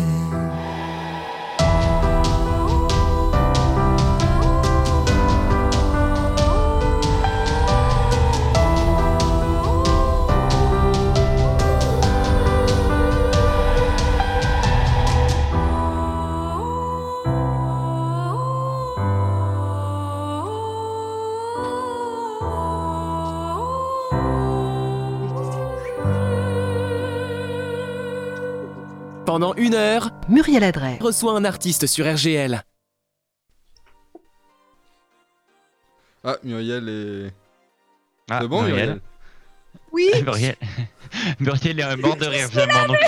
Muriel Adret. reçoit un artiste sur RGL. Ah, Muriel est. Ah, C'est bon, Muriel, Oui, Muriel. Muriel est mort de rire finalement. Donc,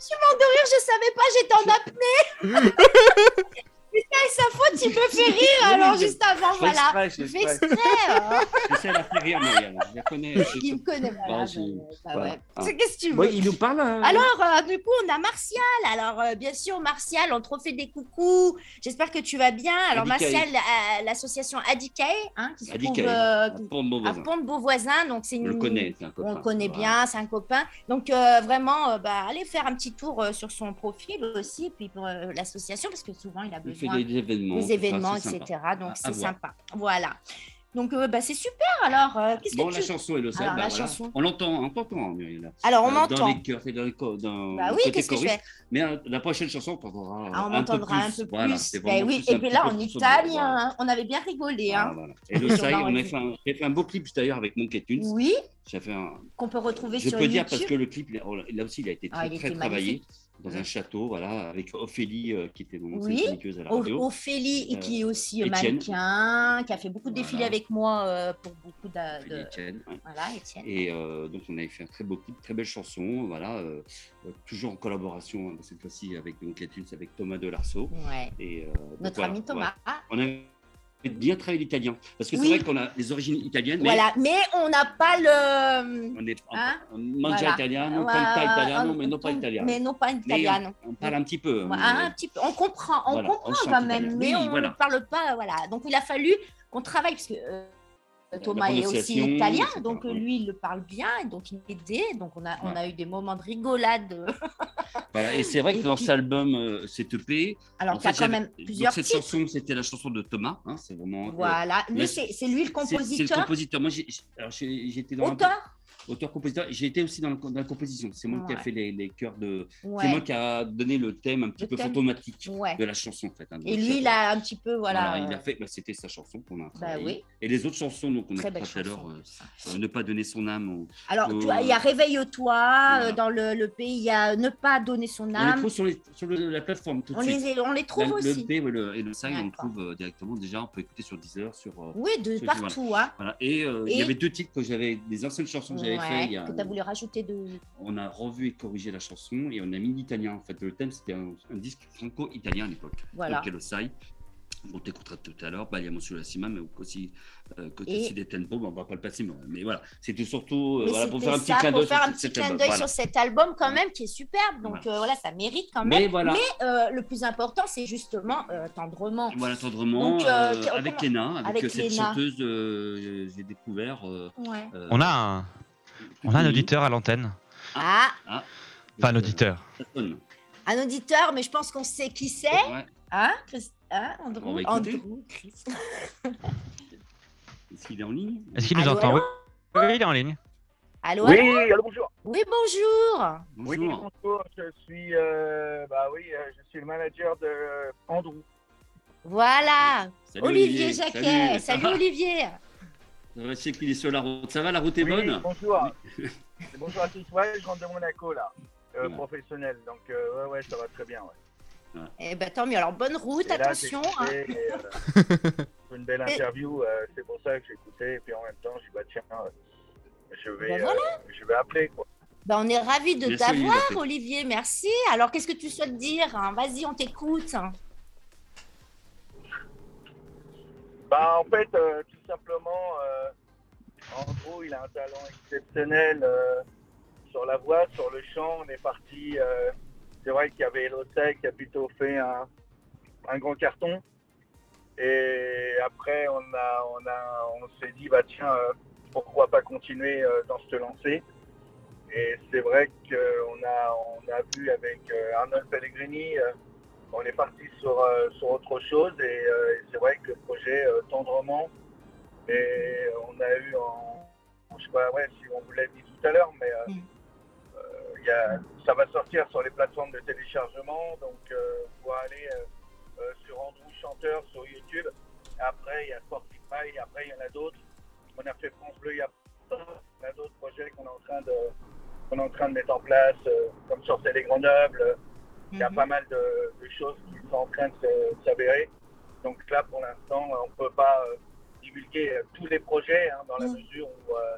Je suis mort de rire, je savais pas, j'étais en apnée. Putain, et sa faute, il me fait rire alors juste avant, Je voilà. exprès, je Il fais exprès. J'essaie de la faire rire, Muriel. Je la connais. Il me connaît, voilà. Bah, je- bah, ouais. Ah. C'est qu'est-ce que tu veux Bon, il nous parle. hein. Alors, euh, du coup, on a Martial. Alors, euh, bien sûr, Martial, on te refait des coucous. J'espère que tu vas bien. Alors. Martial, euh, l'association Adicae, hein, qui se Adicae, trouve euh, à voisin. Pont de Beauvoisin. Donc, c'est On une. le connaît, c'est un copain. On le connaît Voilà. bien, c'est un copain. Donc, euh, vraiment, euh, bah, allez faire un petit tour euh, sur son profil aussi, puis pour euh, l'association, parce que souvent, il a Il fait des événements. des ça, événements, c'est etc. sympa. Donc à c'est sympa. Voilà. Donc, euh, bah, c'est super. Alors, euh, qu'est-ce Bon, que la tu... chanson et le Alors, bah, la voilà. chanson. on l'entend, on t'entend, Muriel. Alors, on Euh, m'entend. Dans les chœurs, et dans les co- dans Bah oui, qu'est-ce que je fais Mais euh, la prochaine chanson, on t'entendra Ah, on un peu plus. un peu plus. Voilà, c'est Ben oui, plus et puis là, en italien, hein, on avait bien rigolé. Ah, Hein. voilà. Et le Sai, on a fait un, j'ai fait un beau clip d'ailleurs avec Monkey Tunes. Oui, J'ai fait un, qu'on peut retrouver je sur peux YouTube. dire parce que le clip, là aussi, il a été Ah, très, très travaillé. Dans un château, voilà, avec Ophélie euh, qui était ancienne Oui. à la radio. Ophélie, Euh, qui est aussi mannequin, qui a fait beaucoup de défilés Voilà. avec moi euh, pour beaucoup de. Etienne, ouais. Voilà, Étienne. Et donc, on avait fait un très beau clip, très belle chanson, voilà, toujours en collaboration, hein, cette fois-ci avec Monkey Tunes, avec Thomas Delarceau. Ouais. Et, donc Notre voilà, ami Thomas. Voilà. On a bien travaillé l'italien. Parce que c'est vrai qu'on a les origines italiennes, mais Voilà, mais on n'a pas le. on est Hein on mangia Voilà. italiano, Ouais, canta italiano, euh, mais non pas italien. Mais non pas italien. on, on parle un petit peu. Ouais, un petit peu. On comprend, on comprend quand même, italien. mais Oui, on ne parle pas. Voilà. Donc il a fallu qu'on travaille parce que euh, Thomas est aussi italien, donc euh, lui il le parle bien, et donc il m'a aidé. Donc on a, on a eu des moments de rigolade. Voilà, et c'est vrai Et que dans puis- cet album, euh, cet EP, Alors en fait, quand même donc plusieurs cette titres. chanson, c'était la chanson de Thomas. hein, c'est vraiment. euh, Voilà, lui mais c'est c'est lui le c'est- C'est le compositeur, compositeur. Moi, j'étais dans un- auteur. Auteur-compositeur. J'ai été aussi dans, le- dans la composition. C'est moi qui ai Ouais. fait les, les chœurs de. C'est moi qui a donné le thème un petit Le peu thème. fantomatique Ouais. de la chanson, en fait. hein, Et lui il a un petit peu voilà. voilà, il a euh, fait. bah, c'était sa chanson qu'on a. Bah oui. Et les autres chansons, donc on Très a belle tout à l'heure, euh, euh, ne pas donner son âme. au- Alors, au- il y a Réveille-toi, Voilà. euh, dans le, le pays, il y a Ne pas donner son On les âme. trouve sur, les- sur le- la plateforme tout de On suite. les, on les trouve La- aussi. Le P et le, Sai, on le trouve directement. Déjà, on peut écouter sur Deezer, sur. Oui, de partout. Hein. voilà. Et il y avait deux titres que j'avais, des anciennes chansons que j'avais fait. Il y a- que tu as voulu rajouter de. on a revu et corrigé la chanson et on a mis l'italien. En fait, le thème c'était un, un disque franco-italien à l'époque. Voilà. Donc, le Sai. On t'écoutera tout à l'heure. Bah, il y a Monsieur Lassima, mais aussi euh, côté Et- aussi des tempos. Bah, on va pas le passer, mais, mais voilà. C'était surtout euh, voilà, pour faire un petit ça, clin d'œil sur cet clin album. d'œil Voilà. sur cet album quand même qui est superbe. Donc Voilà. euh, voilà, ça mérite quand même. Mais voilà. Mais euh, le plus important, c'est justement euh, tendrement. Voilà, tendrement, Donc, euh, euh, avec Léna, avec, avec cette Léna. chanteuse, euh, j'ai découvert. euh, Ouais. euh, On a un, on a un auditeur à l'antenne. Ah, Ah, Enfin, un auditeur. euh, un auditeur, mais je pense qu'on sait qui c'est. Ouais. Hein, Christ- hein, On Andrew. Andrew, Chris. Est-ce qu'il est en ligne? Est-ce qu'il nous Allô, entend? allô? Oui, oui, il est en ligne. Allô, Oui, allô? allô, bonjour. Oui, bonjour. Oui, Bonjour. bonjour. Je suis, euh, bah oui, euh, je suis le manager de Andrew. Voilà. Salut, Olivier Jacquet. Salut, va Olivier. Je sais qu'il est sur la route. Ça va, la route est Oui, bonne bonjour. bonjour à tous. Ouais, je rentre de Monaco là, euh, Ouais. professionnel. Donc euh, ouais, ouais, ça va très bien. Ouais. Eh ben tant mieux. Alors bonne route, Et attention. hein. et, euh, une belle interview, euh, c'est pour ça que j'ai écouté. Et puis en même temps, j'ai dit bah tiens, euh, je vais, Ben voilà. euh, je vais appeler quoi. Ben, on est ravis de t'avoir. Olivier. Merci. Alors qu'est-ce que tu souhaites dire hein? Vas-y, on t'écoute. Bah, en fait, euh, tout simplement, euh, Andrew, il a un talent exceptionnel euh, sur la voix, sur le chant. On est parti. euh, c'est vrai qu'il y avait Elosec qui a plutôt fait un, un grand carton. Et après, on, a, on, a, on s'est dit, bah tiens, pourquoi pas continuer dans ce lancé Et c'est vrai qu'on a, on a vu avec Arnold Pellegrini. On est parti sur, euh, sur autre chose et, euh, et c'est vrai que le projet euh, tendrement et on a eu en je sais pas ouais si on vous l'a dit tout à l'heure mais Mm. il y a, ça va sortir sur les plateformes de téléchargement donc vous pouvez aller sur Andrew Chanteur sur YouTube après il y a Spotify après il y en a d'autres on a fait France Bleu il y a on a d'autres projets qu'on est en train de qu'on est en train de mettre en place comme sur Télé Grenoble il y a Mhm. pas mal de, de choses qui sont en train de s'avérer. Donc là, pour l'instant, on ne peut pas euh, divulguer euh, tous les projets hein, dans la Mhm. mesure où, euh,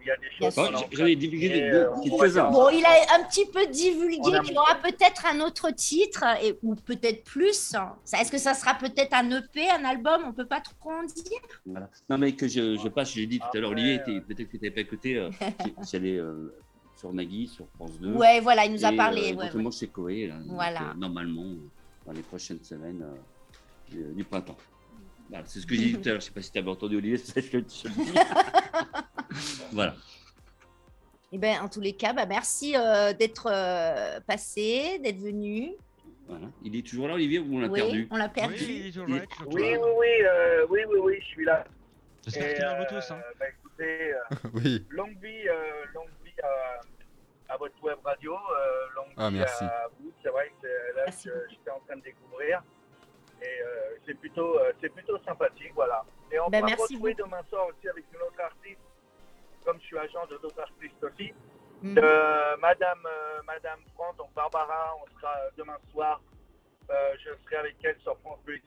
il y a des choses. de divulgué divulguer, deux- euh, quelques-uns. Bon, il a un petit peu divulgué qu'il aura peut-être un autre titre et, ou peut-être plus. Est-ce que ça sera peut-être un EP, un album? On peut pas trop en dire. Voilà. Non, mais que je, je passe, je l'ai dit tout à l'heure, Olivier, euh, peut-être que tu n'avais pas écouté, euh, j'ai- j'allais euh, sur Nagui, sur France 2. Ouais, voilà, il nous a et, parlé. euh, ouais, ouais. chez Koé, là, donc, Voilà. euh, normalement, euh, dans les prochaines semaines euh, du, du printemps. Voilà, c'est ce que j'ai dit tout à l'heure, je ne sais pas si tu avais entendu Olivier, c'est que je te je dis. voilà. Eh ben, en tous les cas, bah, merci euh, d'être euh, passé, d'être venu. voilà. Il est toujours là, Olivier, ou on l'a Oui, perdu? on l'a perdu. Oui, il est toujours Il- là, il est toujours Oui, là. oui, oui, euh, oui, oui, oui, je suis là. J'espère qu'il est en Bluetooth. Hein. bah, écoutez, euh, Oui. longue vie, euh, longue vie à, à votre web radio, euh, longue Ah, merci. à vous. C'est vrai que c'est là que j'étais en train de découvrir. Et euh, c'est plutôt, euh, c'est plutôt sympathique, voilà. Et on Ben, va retrouver demain soir aussi avec une autre artiste, comme je suis agent de d'autres artistes aussi. Mhm. Euh, Madame, euh, Madame France, donc Barbara, on sera euh, demain soir. Euh, je serai avec elle sur France Bleu.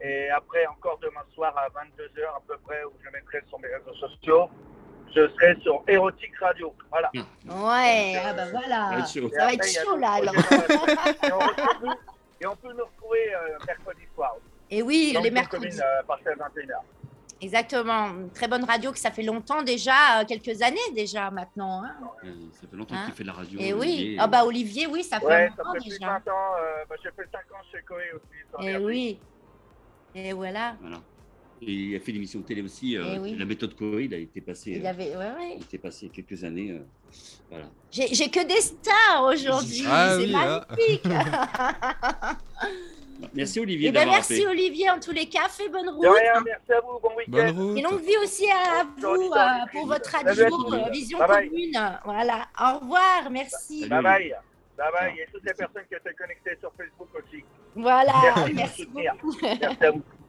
Et après, encore demain soir à 22h à peu près, où je mettrai sur mes réseaux sociaux, je serai sur Érotique Radio. Voilà. Ouais, ah bah voilà. Ça va être chaud. Ça là alors. projets. et, on peut nous retrouver euh, mercredi soir. Et oui, Dans les mercredis. communes, euh, à partir de 21h. Exactement. Une très bonne radio que ça fait longtemps déjà, euh, quelques années déjà maintenant. hein. Euh, Ça fait longtemps Hein qu'il fait de la radio. Et oui. Olivier. Ah bah Olivier, oui, ça fait Ouais, ça longtemps fait plus de déjà. 20 ans. euh, bah, j'ai fait 5 ans chez Coé aussi. Et oui. Et voilà. Voilà. Et il a fait l'émission de télé aussi. euh, Eh oui. La méthode Corée, il a été passé. Il euh, avait, ouais, ouais. il était passé quelques années. euh, voilà. J'ai j'ai que des stars aujourd'hui. Ah c'est oui, hein. magnifique. Merci Olivier Eh ben, merci appelé. Olivier en tous les cas. Fais bonne route. Rien, merci à vous. Bon week-end. Bonne Et longue vie aussi à vous euh, pour votre euh, Vision Bye bye. Commune. Voilà. Au revoir. Merci. Bye bye. Bye bye. Et toutes les personnes qui étaient connectées sur Facebook aussi. Voilà. Merci de Merci nous soutenir. beaucoup. Merci à vous.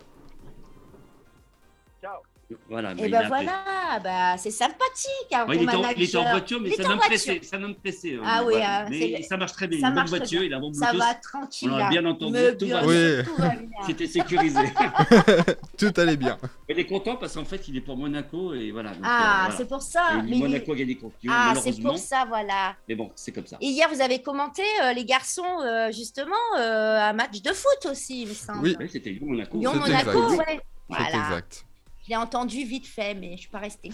Voilà. bah, Et il ben voilà, bah, c'est sympathique. hein, Ouais, il, était en, il voiture, mais Il est pressé. C'est un homme pressé. Ah oui, voilà. hein, mais ça marche très bien. ça une bonne marche voiture, bien. il a bon Ça Bluetooth. va tranquille. On l'a bien entendu, tout bien va sûr, bien. tout va bien. C'était sécurisé. Tout allait bien. il est content parce qu'en fait, il est pour Monaco et voilà. donc, euh, Ah, voilà. c'est pour ça. Mais il- Monaco a gagné contre Ah, c'est pour ça, voilà. Mais bon, c'est comme ça. Et hier, vous avez commenté, euh, les garçons, euh, justement, euh, un match de foot aussi, il me semble. Oui. C'était Lyon-Monaco. Lyon-Monaco, ouais. C'est Voilà. exact. Je l'ai entendu vite fait, mais je suis pas restée.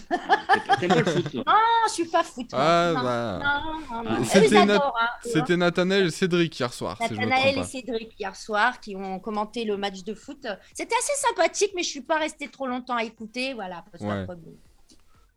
T'aimes pas le foot, Non, je suis pas foot. Ah non, bah. non, non, non. Ah. Eux, C'était Nat- hein, Nathanaël et Cédric hier soir, si Nathanaël et. Cédric hier soir qui ont commenté le match de foot. C'était assez sympathique, mais je suis pas restée trop longtemps à écouter. Voilà, parce Ouais.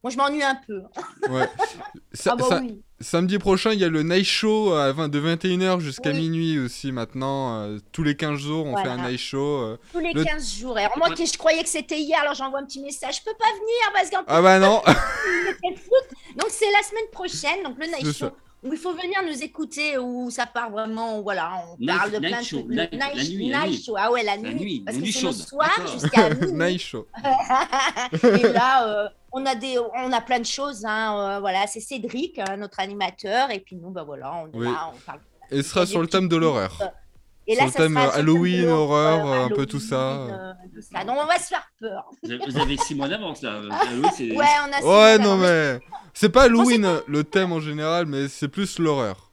Moi, je m'ennuie un peu. Ouais. Sa- ah bah sa- oui. Samedi prochain, il y a le Night Show à 20 de 21h jusqu'à Oui. minuit aussi maintenant. euh, tous les 15 jours, on fait un Night Show. euh. Tous les Le- 15 jours. Et alors, moi, qui je croyais que c'était hier, alors j'envoie un petit message. Je peux pas venir parce qu'en plus, Ah bah non. Donc, c'est la semaine prochaine, donc le night show. ça. Où il faut venir nous écouter, où ça part vraiment, voilà, on Night- parle de plein de la- la nuit, la night nuit. show, ah ouais, la La nuit. nuit, parce la que c'est le soir jusqu'à minuit. Night Show. et là, euh, on, a des, on a plein de choses. Hein, euh, voilà, c'est Cédric, euh, notre animateur. Et puis nous, bah voilà, on Oui. là, on parle. Et ce sera sur le thème de l'horreur. Et Sur là, le thème, sera euh, Halloween, horreur, un peu tout ça. Euh, tout ça. Donc on va se faire peur. Vous avez- six mois d'avance là. Ah Ouais, on a six Ouais, mois non mais. C'est pas Halloween le thème en général, mais c'est plus l'horreur.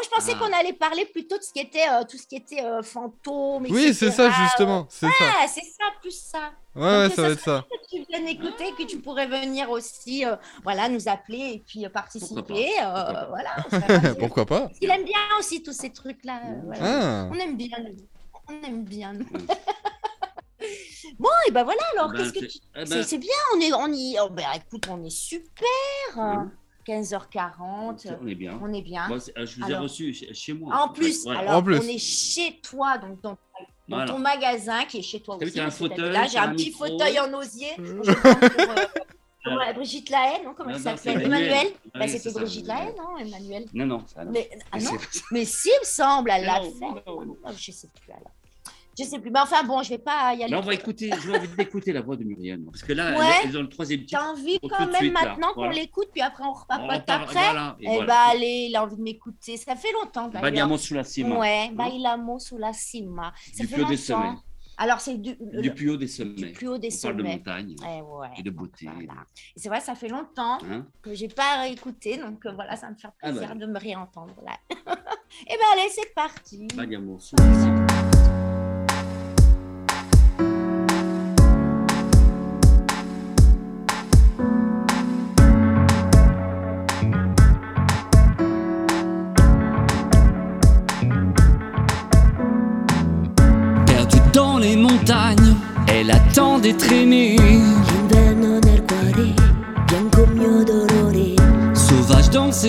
Moi, je pensais Ah. qu'on allait parler plutôt de ce qui était euh, tout ce qui était euh, fantôme. Oui, c'est ça justement. C'est ça. C'est ça, plus ça. Ouais, ouais, Donc, ça va être ça. Que tu viennes écouter, que tu pourrais venir aussi, euh, voilà, nous appeler et puis euh, participer. euh, Pourquoi pas. voilà. qu'il aime bien aussi tous ces trucs-là. voilà. Ah. On aime bien. nous. On aime bien. nous. bon, et ben voilà, alors, Bah, qu'est-ce que c'est- tu. eh ben, C'est bien, on est, on y. oh, ben, écoute, on est super. 15h40. on est bien. On est bien. Moi, c'est- je vous ai reçu chez, chez moi. En plus, Ouais, ouais. alors, En plus. on est chez toi, donc dans, dans Voilà. ton magasin qui est chez toi aussi. un fauteuil, Là, j'ai un, un petit micro. fauteuil en osier. Pour, euh, comment, Ah. Brigitte Lahaye, non Comment Non, elle s'appelle Emmanuel Emmanuel. Bah, C'était c'est ça, Brigitte Lahaye, non Emmanuel Non, non, ça non. mais, ah Mais non c'est- mais si, il me semble, elle l'a fait. non, non. Je sais plus alors. Je sais plus. Mais enfin, bon, je vais pas y aller. On va écouter, je vais envie d'écouter la voix de Muriel. Parce que là, Ouais. elle est dans le troisième titre. T'as envie quand même suite, maintenant qu'on Voilà. l'écoute, puis après on repart pas après voilà, et Eh voilà. bah allez, il a envie de m'écouter. Ça fait longtemps d'ailleurs. Vadiamo sulla cima. Ouais, Hein bailamo sulla cima. Ça Du fait plus haut des longtemps. sommets. Alors c'est du, Du le- plus haut des sommets. du plus haut des On parle de sommets. montagne Eh ouais. et de beauté. Voilà. C'est vrai, ça fait longtemps Hein que j'ai pas écouté, donc euh, voilà, ça me fait Ah bah. plaisir de me réentendre là. Et ben allez, c'est parti. Vadiamo sulla cima.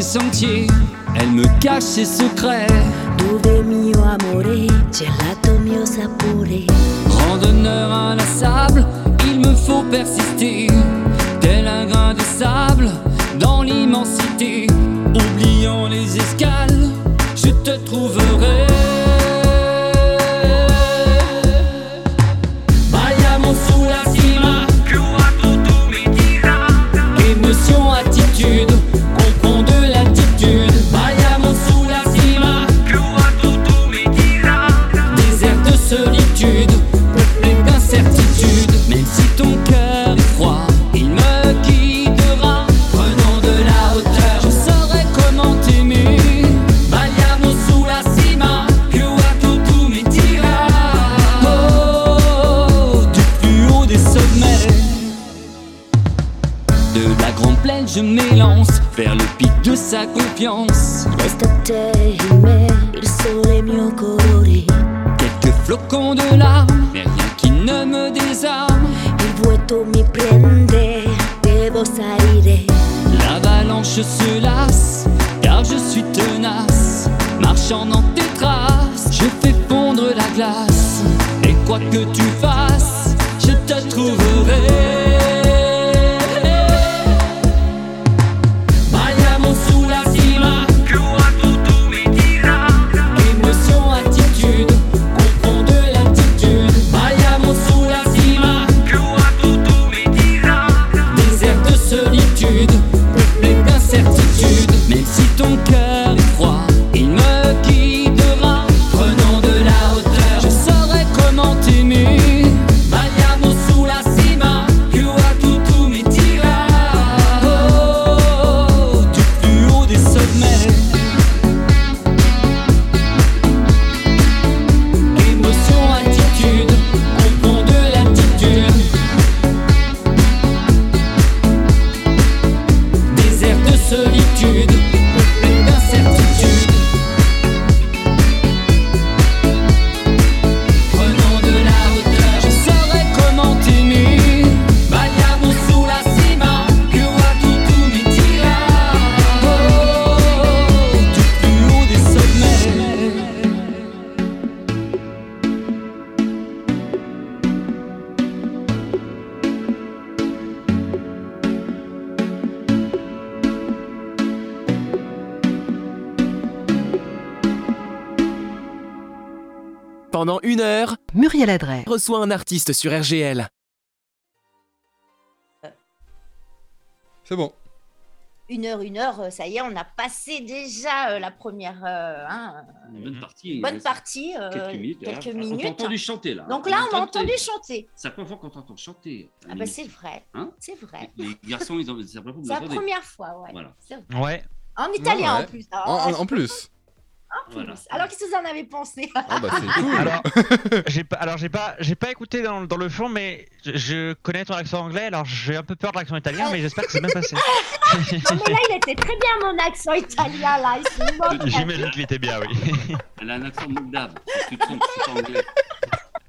Ses sentiers, elle me cache ses secrets. dove mio amore, gelato mio sapore. Randonneur inlassable, il me me faut persister, tel un grain de sable dans l'immensité. Oubliant les escales, Muriel Adret. reçoit un artiste sur RGL. C'est bon. Une heure, une heure, euh, ça y est, on a passé déjà euh, la première euh, hein, Une bonne partie. bonne hein, partie. euh, Quelques minutes. quelques hein. On t'a entendu chanter là. Donc là, on a entendu chanter. C'est la première fois qu'on t'entend chanter. Ah bah c'est vrai, Hein c'est vrai. Les garçons, ils ont. C'est la première fois C'est la première fois, ouais. Voilà. C'est vrai. Ouais. En italien Ouais. en plus. En, Alors, en- en plus. en plus. Voilà. Alors qu'est-ce que vous en avez pensé? Ah bah cool. Alors, j'ai pas, alors j'ai pas, j'ai pas écouté dans, dans le fond, mais je, je connais ton accent anglais, alors j'ai un peu peur de l'accent italien, mais j'espère que c'est bien passé. Non mais là, il était très bien mon accent italien là. Il se moque. J'imagine qu'il était bien, oui. Elle a un accent moldave. Tu te trompes, c'est pas anglais.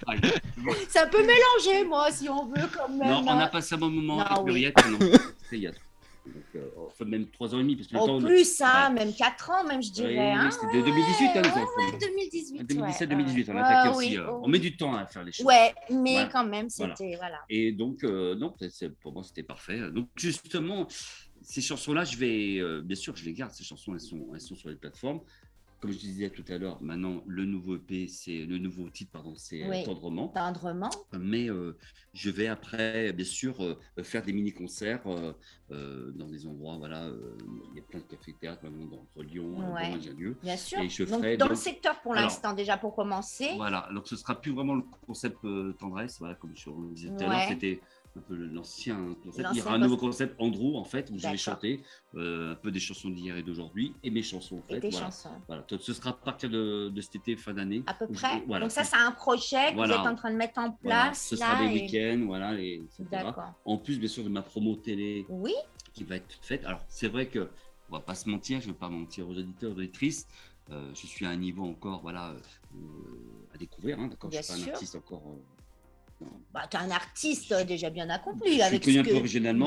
Ouais. C'est un peu mélangé, moi, si on veut quand même. Non, on a passé un bon moment Non, avec oui. Muriette. Non. Donc, euh, enfin, même 3 ans et demi. Parce que le En temps, plus, hein, Ouais. même 4 ans, même je dirais. oui, hein. c'était de 2018, hein, les enfants. Ouais, 2018. 2017-2018, on a ouais. attaqué Ouais, aussi. oui, euh, oh, on met du temps à faire les choses. Ouais, mais Voilà. quand même, c'était. Voilà. Et donc, euh, non, pour moi, c'était parfait. Donc, justement, ces chansons-là, je vais, euh, bien sûr, je les garde. Ces chansons, elles sont, elles sont sur les plateformes. Comme je disais tout à l'heure, maintenant, le nouveau EP, c'est le nouveau titre, pardon, c'est euh, Oui. Tendrement. Tendrement. Mais euh, je vais après, bien sûr, euh, faire des mini-concerts euh, euh, dans des endroits. Voilà, il y a plein de cafés-théâtres maintenant entre Lyon Ouais. et Bordeaux, Bien sûr. Et je Donc, ferai dans donc- le secteur pour l'instant, déjà pour commencer. Voilà, donc ce sera plus vraiment le concept tendresse, voilà, comme je le disais tout à l'heure, c'était un peu l'ancien concept. Il y aura un nouveau concept. Andrew, en fait, où je vais chanter euh, un peu des chansons d'hier et d'aujourd'hui, et mes chansons, en fait. Et tes voilà. chansons. Voilà, ce sera à partir de, de cet été, fin d'année. À peu je- près. voilà. Donc, ça, c'est un projet que Voilà. vous êtes en train de mettre en place. ce sera et- week-ends, voilà, et. D'accord. En plus, bien sûr, de ma promo télé Oui. qui va être faite. Alors, c'est vrai que, on va pas se mentir, je ne vais pas mentir aux auditeurs, aux auditrices, euh, je suis à un niveau encore, voilà, euh, à découvrir, hein, d'accord Je Bien suis pas un sûr. artiste encore euh, bah, t'es un artiste euh, déjà bien accompli. Je suis avec connu ce un peu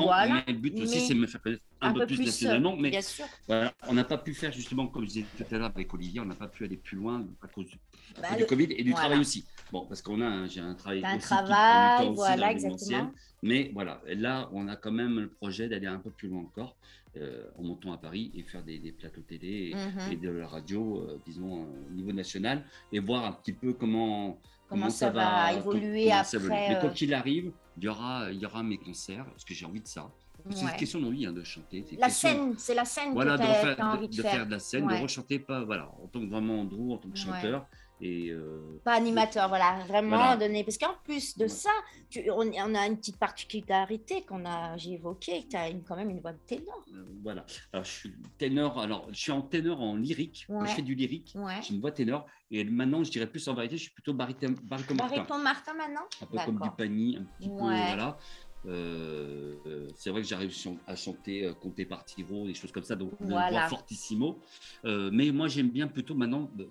Voilà. mais le but aussi, c'est de me faire connaître un, peu, plus, nationalement. Mais Bien sûr. voilà, on n'a pas pu faire justement, comme je disais tout à l'heure avec Olivier, on n'a pas pu aller plus loin à cause du, Bah, du le- Covid et du voilà. travail aussi. Bon, parce qu'on a, un- j'ai un travail. Un aussi qui travail, temps voilà, exactement. Mais voilà, là, on a quand même le projet d'aller un peu plus loin encore, euh, en montant à Paris et faire des, des plateaux télé et, Mhm. et de la radio, euh, disons, euh, au niveau national, et voir un petit peu comment. Comment ça va évoluer après, évolue. Mais euh, quoi qu'il arrive, il y aura, il y aura mes concerts, parce que j'ai envie de ça. C'est Ouais. une question d'envie hein, de chanter. La question- scène, c'est la scène voilà, que de, t'as de- faire de la scène, Ouais. de rechanter pas, voilà, en tant que vraiment Andrew, en tant que chanteur. Et euh, Pas animateur, voilà, vraiment Voilà. donner. Parce qu'en plus de ça, tu- on, on a une petite particularité qu'on a, j'ai évoquée, tu as quand même une voix de ténor. euh, voilà. Alors, je suis ténor, alors, je suis en ténor en lyrique. Ouais. je fais du lyrique, Ouais. j'ai une voix ténor. Et maintenant, je dirais plus en vérité, je suis plutôt baryton, baryton Martin. Bariton Martin maintenant? Un peu comme du D'accord. panier, un petit peu, Ouais. voilà. Euh, euh, c'est vrai que j'arrive à chanter euh, Comté par Tiro, des choses comme ça, donc voix fortissimo. Euh, mais moi, j'aime bien plutôt maintenant, euh,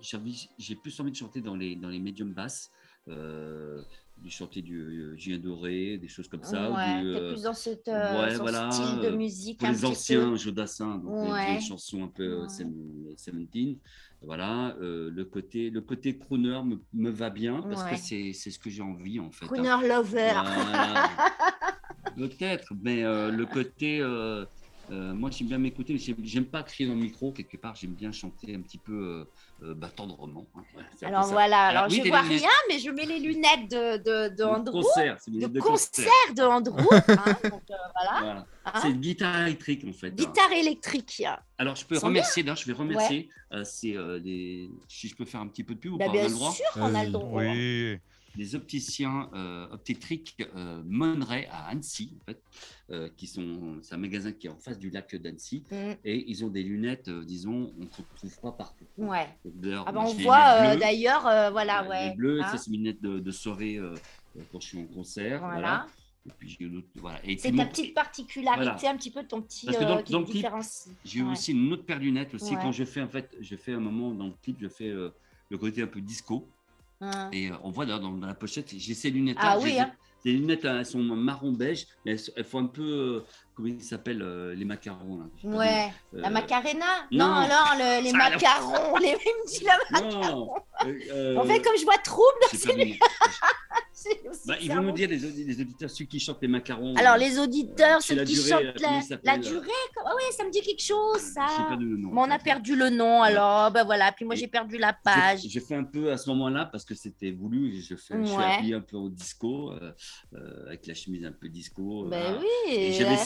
j'ai plus envie de chanter dans les, dans les médiums basses, euh, de chanter du Julien Doré, des choses comme ça. ou Ouais, du, euh, plus dans cette, ouais, son voilà, style de musique pour un les anciens, peu. Jodassin, donc chansons un peu Ouais. sem- 17. Voilà, euh, le côté le côté crooner me, me va bien parce que c'est c'est ce que j'ai envie en fait. hein. Crooner Lover. Voilà. Peut-être, mais euh, le côté. euh, euh, moi, j'aime bien m'écouter, mais j'aime- j'aime pas crier dans le micro. Quelque part, j'aime bien chanter un petit peu bah, tendrement. hein. Alors voilà, alors, oui, je des vois lunettes rien, mais je mets les lunettes de, de, de de Andrew, concert, c'est de lunettes de concert de Andrew. hein, donc, euh, voilà. Voilà. Hein C'est une guitare électrique en fait. hein. Guitare électrique. Alors, je peux remercier, d'ailleurs, je vais remercier. euh, c'est euh, les... Si je peux faire un petit peu de pub ou Bah, pas, on bien a le droit sûr qu'on a le droit. Oui. Les opticiens euh, obstétriques euh, à Annecy, en fait, euh, qui sont, c'est un magasin qui est en face du lac d'Annecy, Mm, et ils ont des lunettes, euh, disons, on ne trouve pas partout. ouais. Donc, d'ailleurs, Ah bah, on voit euh, d'ailleurs, voilà, ouais. Les bleus, hein, ça c'est mes lunettes de, de soirée quand je suis en concert. Voilà. Et puis C'est ta petite particularité, Voilà. un petit peu ton petit Parce que dans- dans différencie. J'ai Ouais. aussi une autre paire de lunettes aussi Ouais. quand je fais en fait, je fais un moment dans le clip, je fais le côté un peu disco Hein. et euh, on voit d'ailleurs dans, la pochette, j'ai ces lunettes Ah là. oui, hein. Les lunettes elles sont marron beige, mais elles, elles font un peu euh, comment ils s'appellent euh, les macarons là. Ouais, comment, la euh, Macarena non. Non, non, le- les la- macarons, les il me dit la Non. euh, euh, En fait, comme je vois trouble dans ces Bah, ils vont nous dire les, les auditeurs ceux qui chantent les macarons. Alors, euh, les auditeurs, ceux qui durée, chantent euh, la, il s'appelle, la durée, comme- ah ouais, ça me dit quelque chose, ça. Perdu le nom. Mais on a perdu le nom, alors, ben voilà, puis moi j'ai perdu la page. J'ai fait un peu à ce moment-là parce que c'était voulu. Je, fais, je suis Ouais. habillé un peu au disco, euh, euh, avec la chemise un peu disco. Ben voilà. oui. Euh, j'avais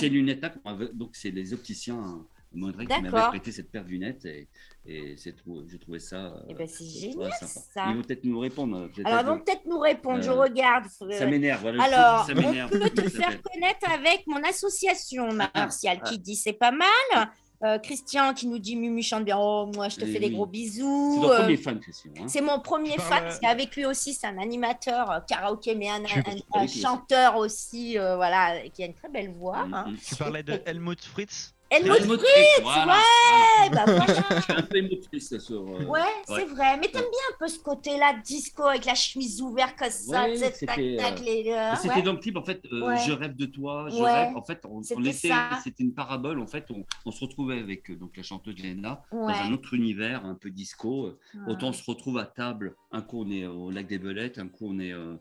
m'avait- Donc, c'est les opticiens hein, Mondré qui m'avaient D'accord. prêté cette paire de lunettes. Et, et je trouvais ça. euh, Eh ben, c'est génial, ça. Ils vont peut-être nous répondre. euh, Alors, ils vont peu. peut-être nous répondre, je Euh, regarde. Ça m'énerve. Voilà, Alors, ça on peut te faire connaître avec mon association, Martial, ah. qui dit c'est pas mal. Euh, Christian qui nous dit Mumu chante bien. Oh, moi, je te Oui, fais des gros C'est bisous. ton Euh, premier fan, Christian. hein. C'est mon premier Tu fan, parles- parce qu'avec lui aussi, c'est un animateur euh, karaoké, mais un, chanteur aussi, euh, voilà, qui a une très belle voix. Mm, hein. mm. Tu parlais de Helmut Fritz? Helmut Fritz, voilà. ouais, bah voilà. Je suis un peu émotif là, sur. euh, Ouais, c'est vrai. Mais t'aimes bien un peu ce côté-là, disco, avec la chemise ouverte comme ça, Ouais, tac, tac, euh, les... Mais C'était ouais. dans le clip, en fait, euh, je rêve de toi, je rêve. En fait, on, C'était une parabole. En fait, on, on se retrouvait avec euh, donc la chanteuse Ouais. dans un autre univers, un peu disco. Autant on se retrouve à table. Un coup on est au lac des Belettes, un coup on est euh,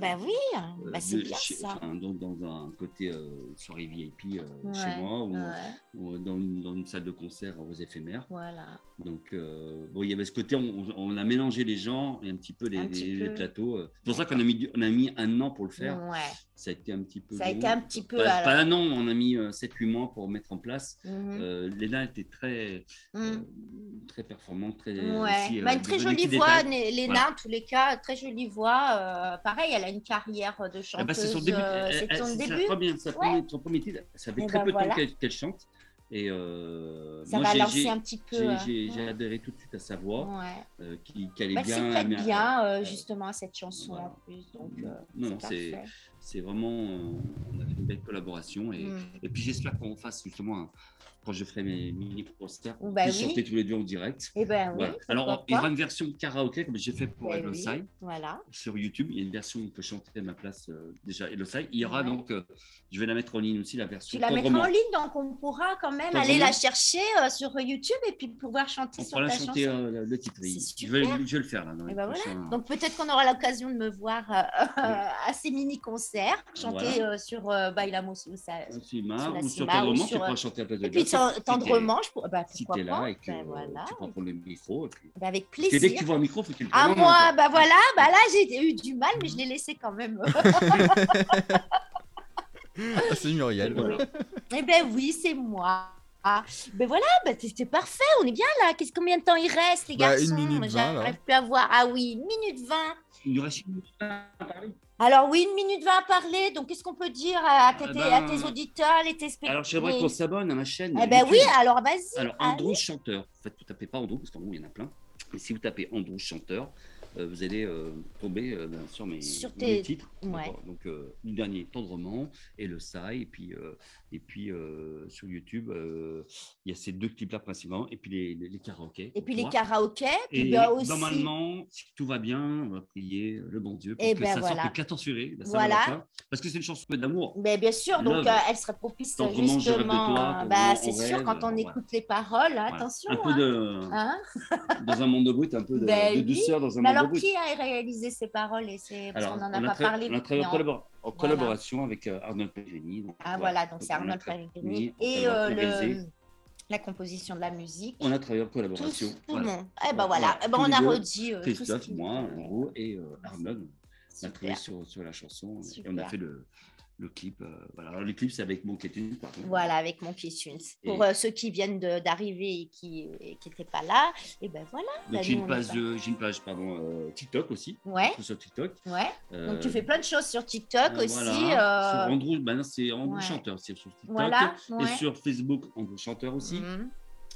Bah oui, euh, bah c'est bien chez- ça. enfin, dans, dans un côté soirée VIP chez moi ou, ouais, ou dans, une, dans une salle de concert aux éphémères. voilà. Donc, euh, bon, il y avait ce côté, on, on a mélangé les genres et un petit peu les, Un petit les- les peu. plateaux. euh. C'est pour ça qu'on a mis, du- on a mis un an pour le faire. Ouais. Ça a été un petit peu. Ça a long. été un petit peu, Pas, alors. pas un an, on a mis 7-8 mois pour mettre en place. Euh, Léna était très, Mhm. euh, très performante, très. Ouais, aussi, euh, bah, une très jolie voix, détails. Léna, Voilà. en tous les cas, très jolie voix. euh, pareil, elle a une carrière de chanteuse. Ah bah, c'est son début. euh, c'est son début. sa Ouais. première- son premier titre. Ça fait Eh très ben peu de voilà. temps qu'elle chante. Et euh, Ça moi, va lancer un petit peu. j'ai- euh, ouais. adhéré tout de suite à sa voix, Ouais. euh, qui, qui allait Bah, bien. bien, euh, justement, à cette chanson Voilà. en plus. Donc, euh, Non, c'est c'est- vraiment, euh, on a fait une belle collaboration et, Mm. et puis j'espère qu'on fasse justement un- quand je ferai mes mini concerts, on Bah puisse oui. chanter tous les deux en direct. Eh ben. Voilà. Alors il y aura une version karaoké comme j'ai fait pour oui, Side Voilà. sur YouTube. Il y a une version où on peut chanter à ma place euh, déjà Side. Il y aura Ouais. donc, euh, je vais la mettre en ligne aussi la version. Tu la mettras en ligne, donc on pourra quand même aller la chercher euh, sur YouTube et puis pouvoir chanter On sur pourra ta la chanter chanson. euh, le- titre. Je vais, je vais le faire là. Dans Et les ben voilà. Donc peut-être qu'on aura l'occasion de me voir à ces mini-concerts, chanter Voilà. sur Bailamos ou Cima, sur la ou sur Cima, ou tu sur, pourras euh, chanter à la place de Et puis Gaëtan, ten- si t'es- tendrement, je pourrais. Bah, Si pourquoi tu es là et que Ben euh, voilà. tu prends le micro. Et puis... Ben, avec Parce que plaisir. dès que tu vois un micro, faut que tu le Ah moi, bah voilà, bah là j'ai eu du mal, mais je l'ai laissé quand même. Ah, c'est Muriel. Voilà. eh ben oui, c'est moi. Ah, ben voilà, ben c'est parfait, on est bien là. Qu'est-ce combien de temps il reste, les Bah, une garçons? minute vingt, là. J'arrive plus à voir. Ah oui, une minute 20. Il nous reste une minute à parler. Alors oui, une minute 20 à parler. Donc qu'est-ce qu'on peut dire à, tes, Ah ben, à tes auditeurs, les téléspectateurs Alors, j'aimerais qu'on s'abonne à ma chaîne. Eh ben YouTube. oui, alors vas-y. Alors. Andrew Chanteur. En fait, vous tapez pas Andrew, parce qu'en gros, il y en a plein. Mais si vous tapez Andrew Chanteur, euh, vous allez euh, tomber euh, ben, sur mes, Sur mes tes- titres. ouais. Donc, le dernier, Tendrement, et le Sai. Et puis, et puis euh, sur YouTube, euh, il y a ces deux clips-là principalement. Et puis les, les, les karaokés. Et puis les karaokés, puis Et ben aussi. normalement, si tout va bien, on va prier le bon Dieu pour Eh que ben ça voilà. sorte le 14 février, Voilà. Parce que c'est une chanson d'amour. Mais bien sûr, donc euh, elle serait propice justement. toi, bah, c'est sûr, quand on voilà. écoute les paroles, attention. Un peu hein. de. Hein dans un monde de brut, un peu de, Ben de douceur dans un Mais monde de alors, qui a réalisé ces paroles et ces... Parce Alors, qu'on n'en a on pas parlé. on a en, Voilà. collaboration avec euh, Arnold Pellegrini. Ah voilà. donc c'est Arnold Pellegrini. Et euh, le... la composition de la musique. On a travaillé en collaboration. tout voilà. le monde. Eh ben voilà, Eh ben, on a redit euh, tout ce Christophe, moi, en gros, et euh, Arnold. On a travaillé sur, sur la chanson et on a fait le, le clip. euh, voilà. Alors, le clip, c'est avec Monkey Tunes, par contre. Voilà, avec Monkey Tunes. Pour euh, ceux qui viennent d'arriver et qui n'étaient pas là, et ben voilà. bah, Donc, j'ai une page, pas- de- j'ai une page pardon, euh, TikTok aussi. Ouais. Sur TikTok. Ouais. Donc tu fais plein de choses sur TikTok aussi. Sur Andrew, maintenant c'est Andrew ouais. Chanteur, c'est sur TikTok. Voilà, Et sur Facebook, Andrew Chanteur aussi. mhm.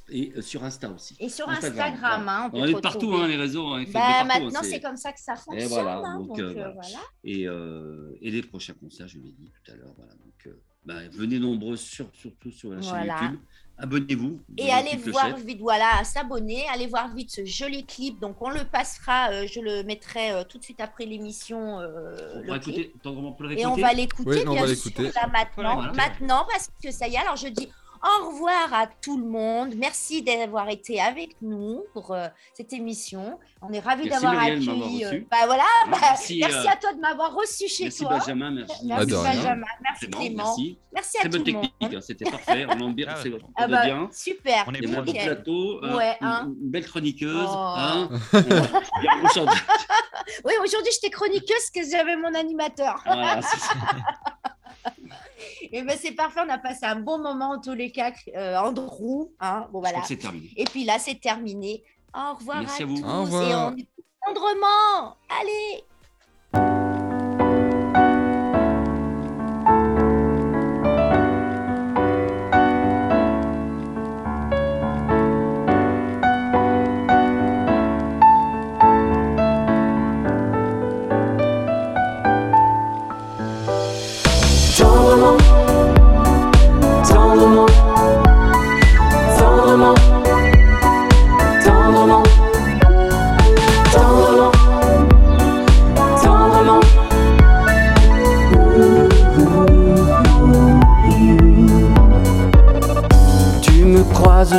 Et euh, sur Insta aussi. Et sur Instagram, Instagram, voilà. hein, on peut On te est partout, hein, les réseaux. hein, Bah, partout, hein, maintenant, c'est comme ça que ça fonctionne. voilà, hein, donc, donc, euh, euh, voilà. voilà. Et, euh, et les prochains concerts, je l'ai dit tout à l'heure. Voilà, donc, euh, bah, venez nombreux, sur- surtout sur la chaîne. YouTube. Abonnez-vous. Et allez voir vite, voilà, s'abonner, allez voir vite ce joli clip. Donc on le passera, euh, je le mettrai euh, tout de suite après l'émission. euh, On le pourra clip. écouter, tendrement pour le Et on va l'écouter, Oui, bien va sûr, l'écouter. là maintenant, Voilà. maintenant, parce que ça y est. Alors je dis au revoir à tout le monde. Merci d'avoir été avec nous pour euh, cette émission. On est ravis Merci, d'avoir Muriel, de m'avoir accueilli. reçu. bah voilà, Ah, bah, merci, merci, euh, à toi de m'avoir reçu chez Merci toi. Benjamin, merci. Benjamin, merci bon, Clément. merci. Merci à tout bonne le monde. technique, hein, c'était parfait. On en bien, Ah ouais. Ah bah, bien. super. On est beau plateau, euh, Ouais, hein. une belle chroniqueuse. Oh. hein. Aujourd'hui. Oui, aujourd'hui, j'étais chroniqueuse parce que j'avais mon animateur. Voilà. Et ben c'est parfait, on a passé un bon moment en tous les cas, euh, Andrew. Hein, bon, voilà. c'est terminé. Et puis là, c'est terminé. Au revoir Merci à, à vous. tous. Au revoir. Et on est tendrement. Allez.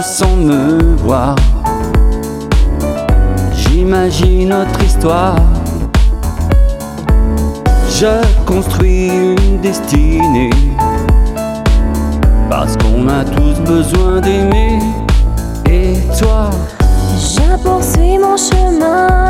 Sans me voir. J'imagine notre histoire. Je construis une destinée. Parce qu'on a tous besoin d'aimer. Et toi, Je poursuis mon chemin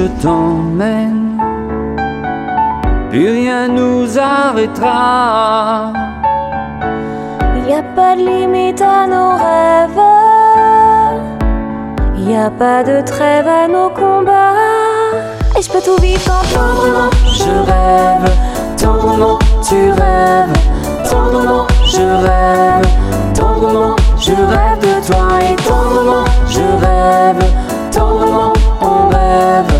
je t'emmène, plus rien nous arrêtera. Y a pas de limite à nos rêves. Y a pas de trêve à nos combats. Et je peux tout vivre quand Tendrement, je rêve, tendrement, tu rêves, tendrement, je rêve, tendrement, je rêve de toi. Et tendrement, je rêve, tendrement, on rêve,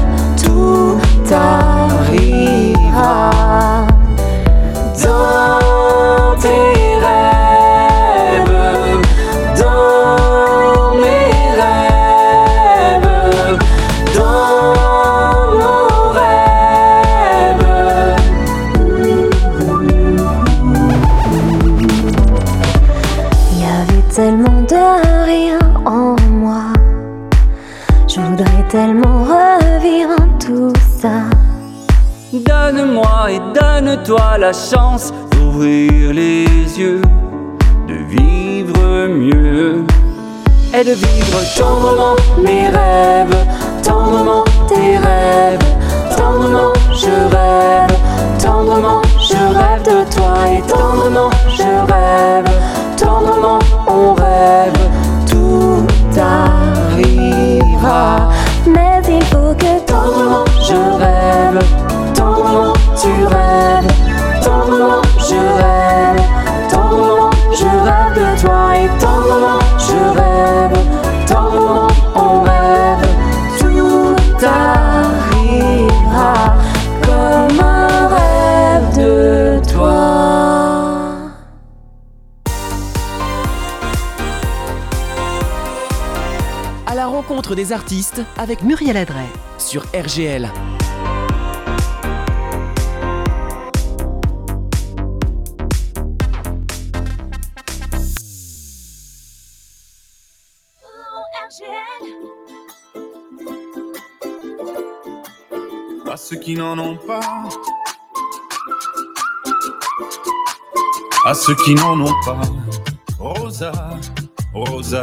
chance d'ouvrir les yeux, de vivre mieux et de vivre tendrement mes rêves, tendrement tes rêves, tendrement je rêve, tendrement je rêve de toi et tendrement je rêve, des artistes avec Muriel Adret. sur RGL. à ceux qui n'en ont pas. À ceux qui n'en ont pas. Rosa, Rosa,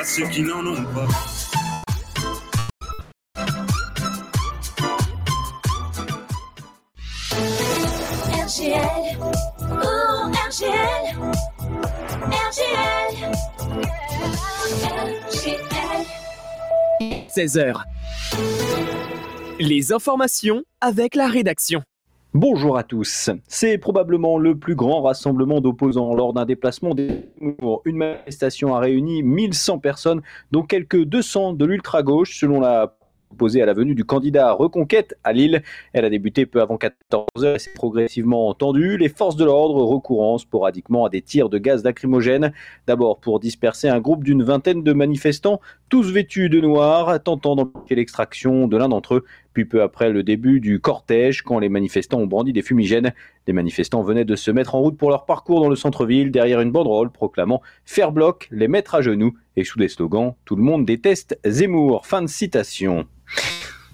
À ceux qui n'en ont pas. RGL, oh RGL, RGL, RGL. 16h. Les informations avec la rédaction. Bonjour à tous. C'est probablement le plus grand rassemblement d'opposants lors d'un déplacement des Une manifestation a réuni 1100 personnes, dont quelques 200 de l'ultra-gauche, selon la opposée à la venue du candidat Reconquête à Lille. Elle a débuté peu avant 14h et s'est progressivement tendue. Les forces de l'ordre recourant sporadiquement à des tirs de gaz lacrymogène. D'abord pour disperser un groupe d'une vingtaine de manifestants, tous vêtus de noir, tentant d'empêcher l'extraction de l'un d'entre eux. Puis peu après le début du cortège, quand les manifestants ont brandi des fumigènes, les manifestants venaient de se mettre en route pour leur parcours dans le centre-ville derrière une banderole proclamant Faire bloc, les mettre à genoux et sous des slogans Tout le monde déteste Zemmour. Fin de citation.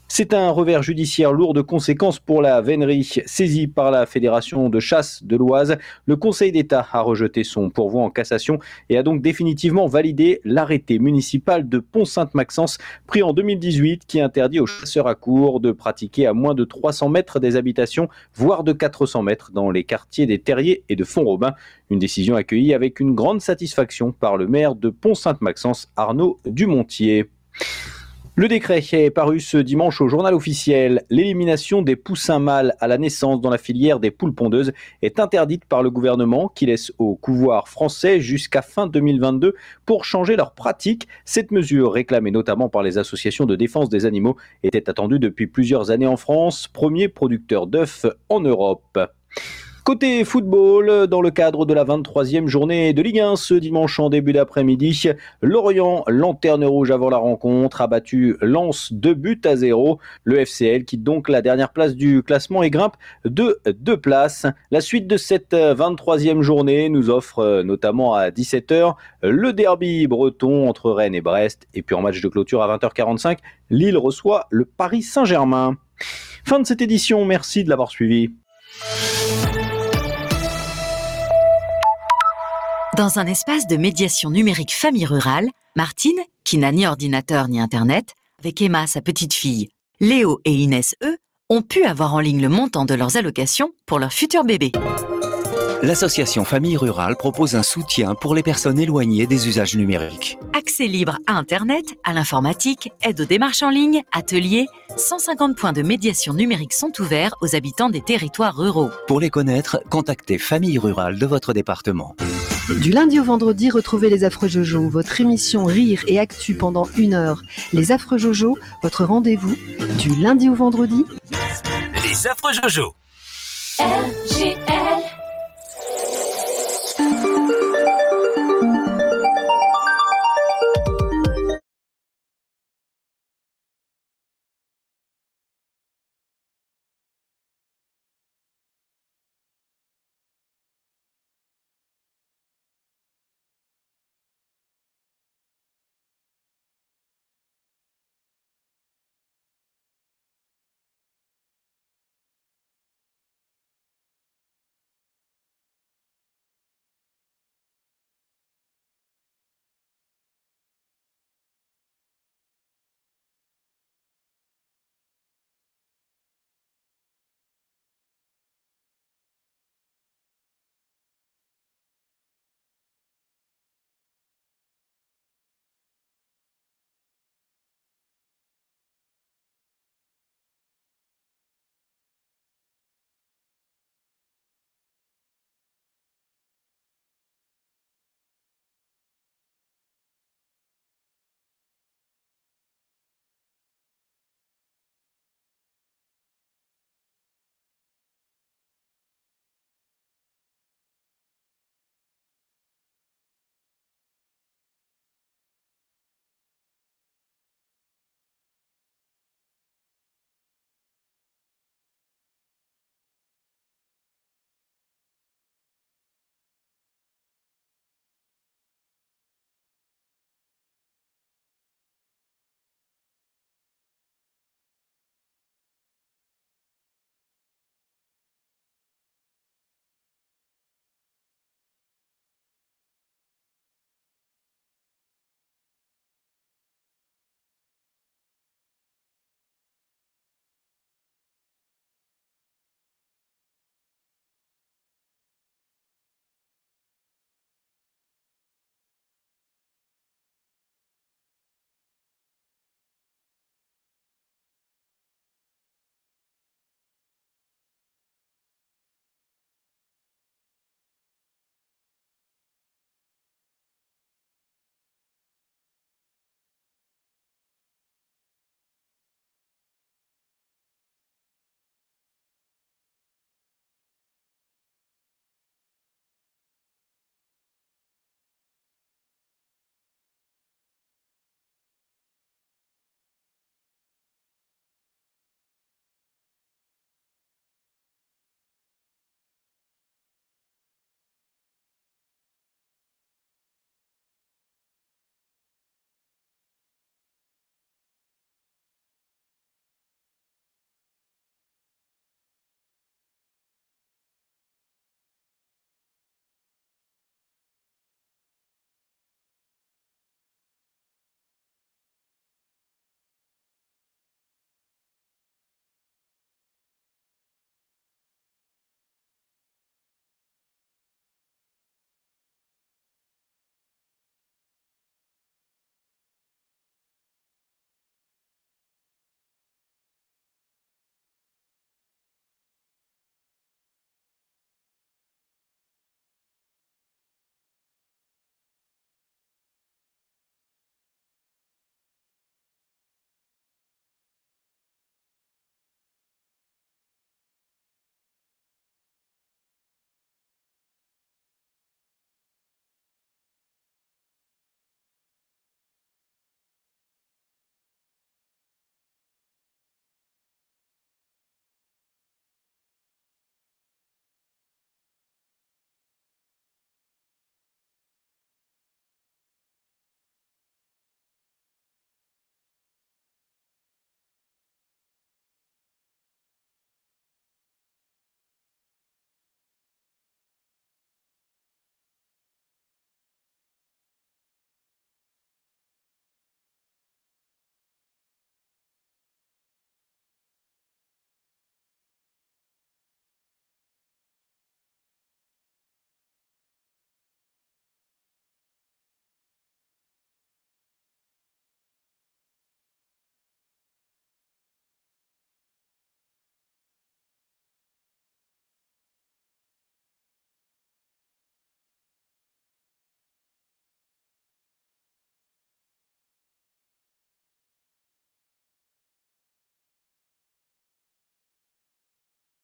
C'est un revers judiciaire lourd de conséquences pour la vénerie. Saisie par la Fédération de chasse de l'Oise, le Conseil d'État a rejeté son pourvoi en cassation et a donc définitivement validé l'arrêté municipal de Pont-Sainte-Maxence pris en 2018 qui interdit aux chasseurs à cours de pratiquer à moins de 300 mètres des habitations, voire de 400 mètres dans les quartiers des Terriers et de Font-Robin. Une décision accueillie avec une grande satisfaction par le maire de Pont-Sainte-Maxence, Arnaud Dumontier. Le décret est paru ce dimanche au journal officiel. L'élimination des poussins mâles à la naissance dans la filière des poules pondeuses est interdite par le gouvernement qui laisse au couvoir français jusqu'à fin 2022 pour changer leurs pratiques. Cette mesure, réclamée notamment par les associations de défense des animaux, était attendue depuis plusieurs années en France, premier producteur d'œufs en Europe. Côté football, dans le cadre de la 23e journée de Ligue 1 ce dimanche en début d'après-midi, Lorient, lanterne rouge avant la rencontre, a battu Lens 2 buts à 0. Le FCL quitte donc la dernière place du classement et grimpe de deux places. La suite de cette 23e journée nous offre notamment à 17h le derby breton entre Rennes et Brest. Et puis en match de clôture à 20h45, Lille reçoit le Paris Saint-Germain. Fin de cette édition, merci de l'avoir suivi. Dans un espace de médiation numérique famille rurale, Martine, qui n'a ni ordinateur ni Internet, avec Emma, sa petite fille, Léo et Inès, eux, ont pu avoir en ligne le montant de leurs allocations pour leur futur bébé. L'association Famille Rurale propose un soutien pour les personnes éloignées des usages numériques. Accès libre à Internet, à l'informatique, aide aux démarches en ligne, ateliers, 150 points de médiation numérique sont ouverts aux habitants des territoires ruraux. Pour les connaître, contactez Famille Rurale de votre département. Du lundi au vendredi, retrouvez les Affreux Jojo, votre émission Rire et Actu pendant une heure. Les Affreux Jojo, votre rendez-vous du lundi au vendredi. Les Affreux Jojo.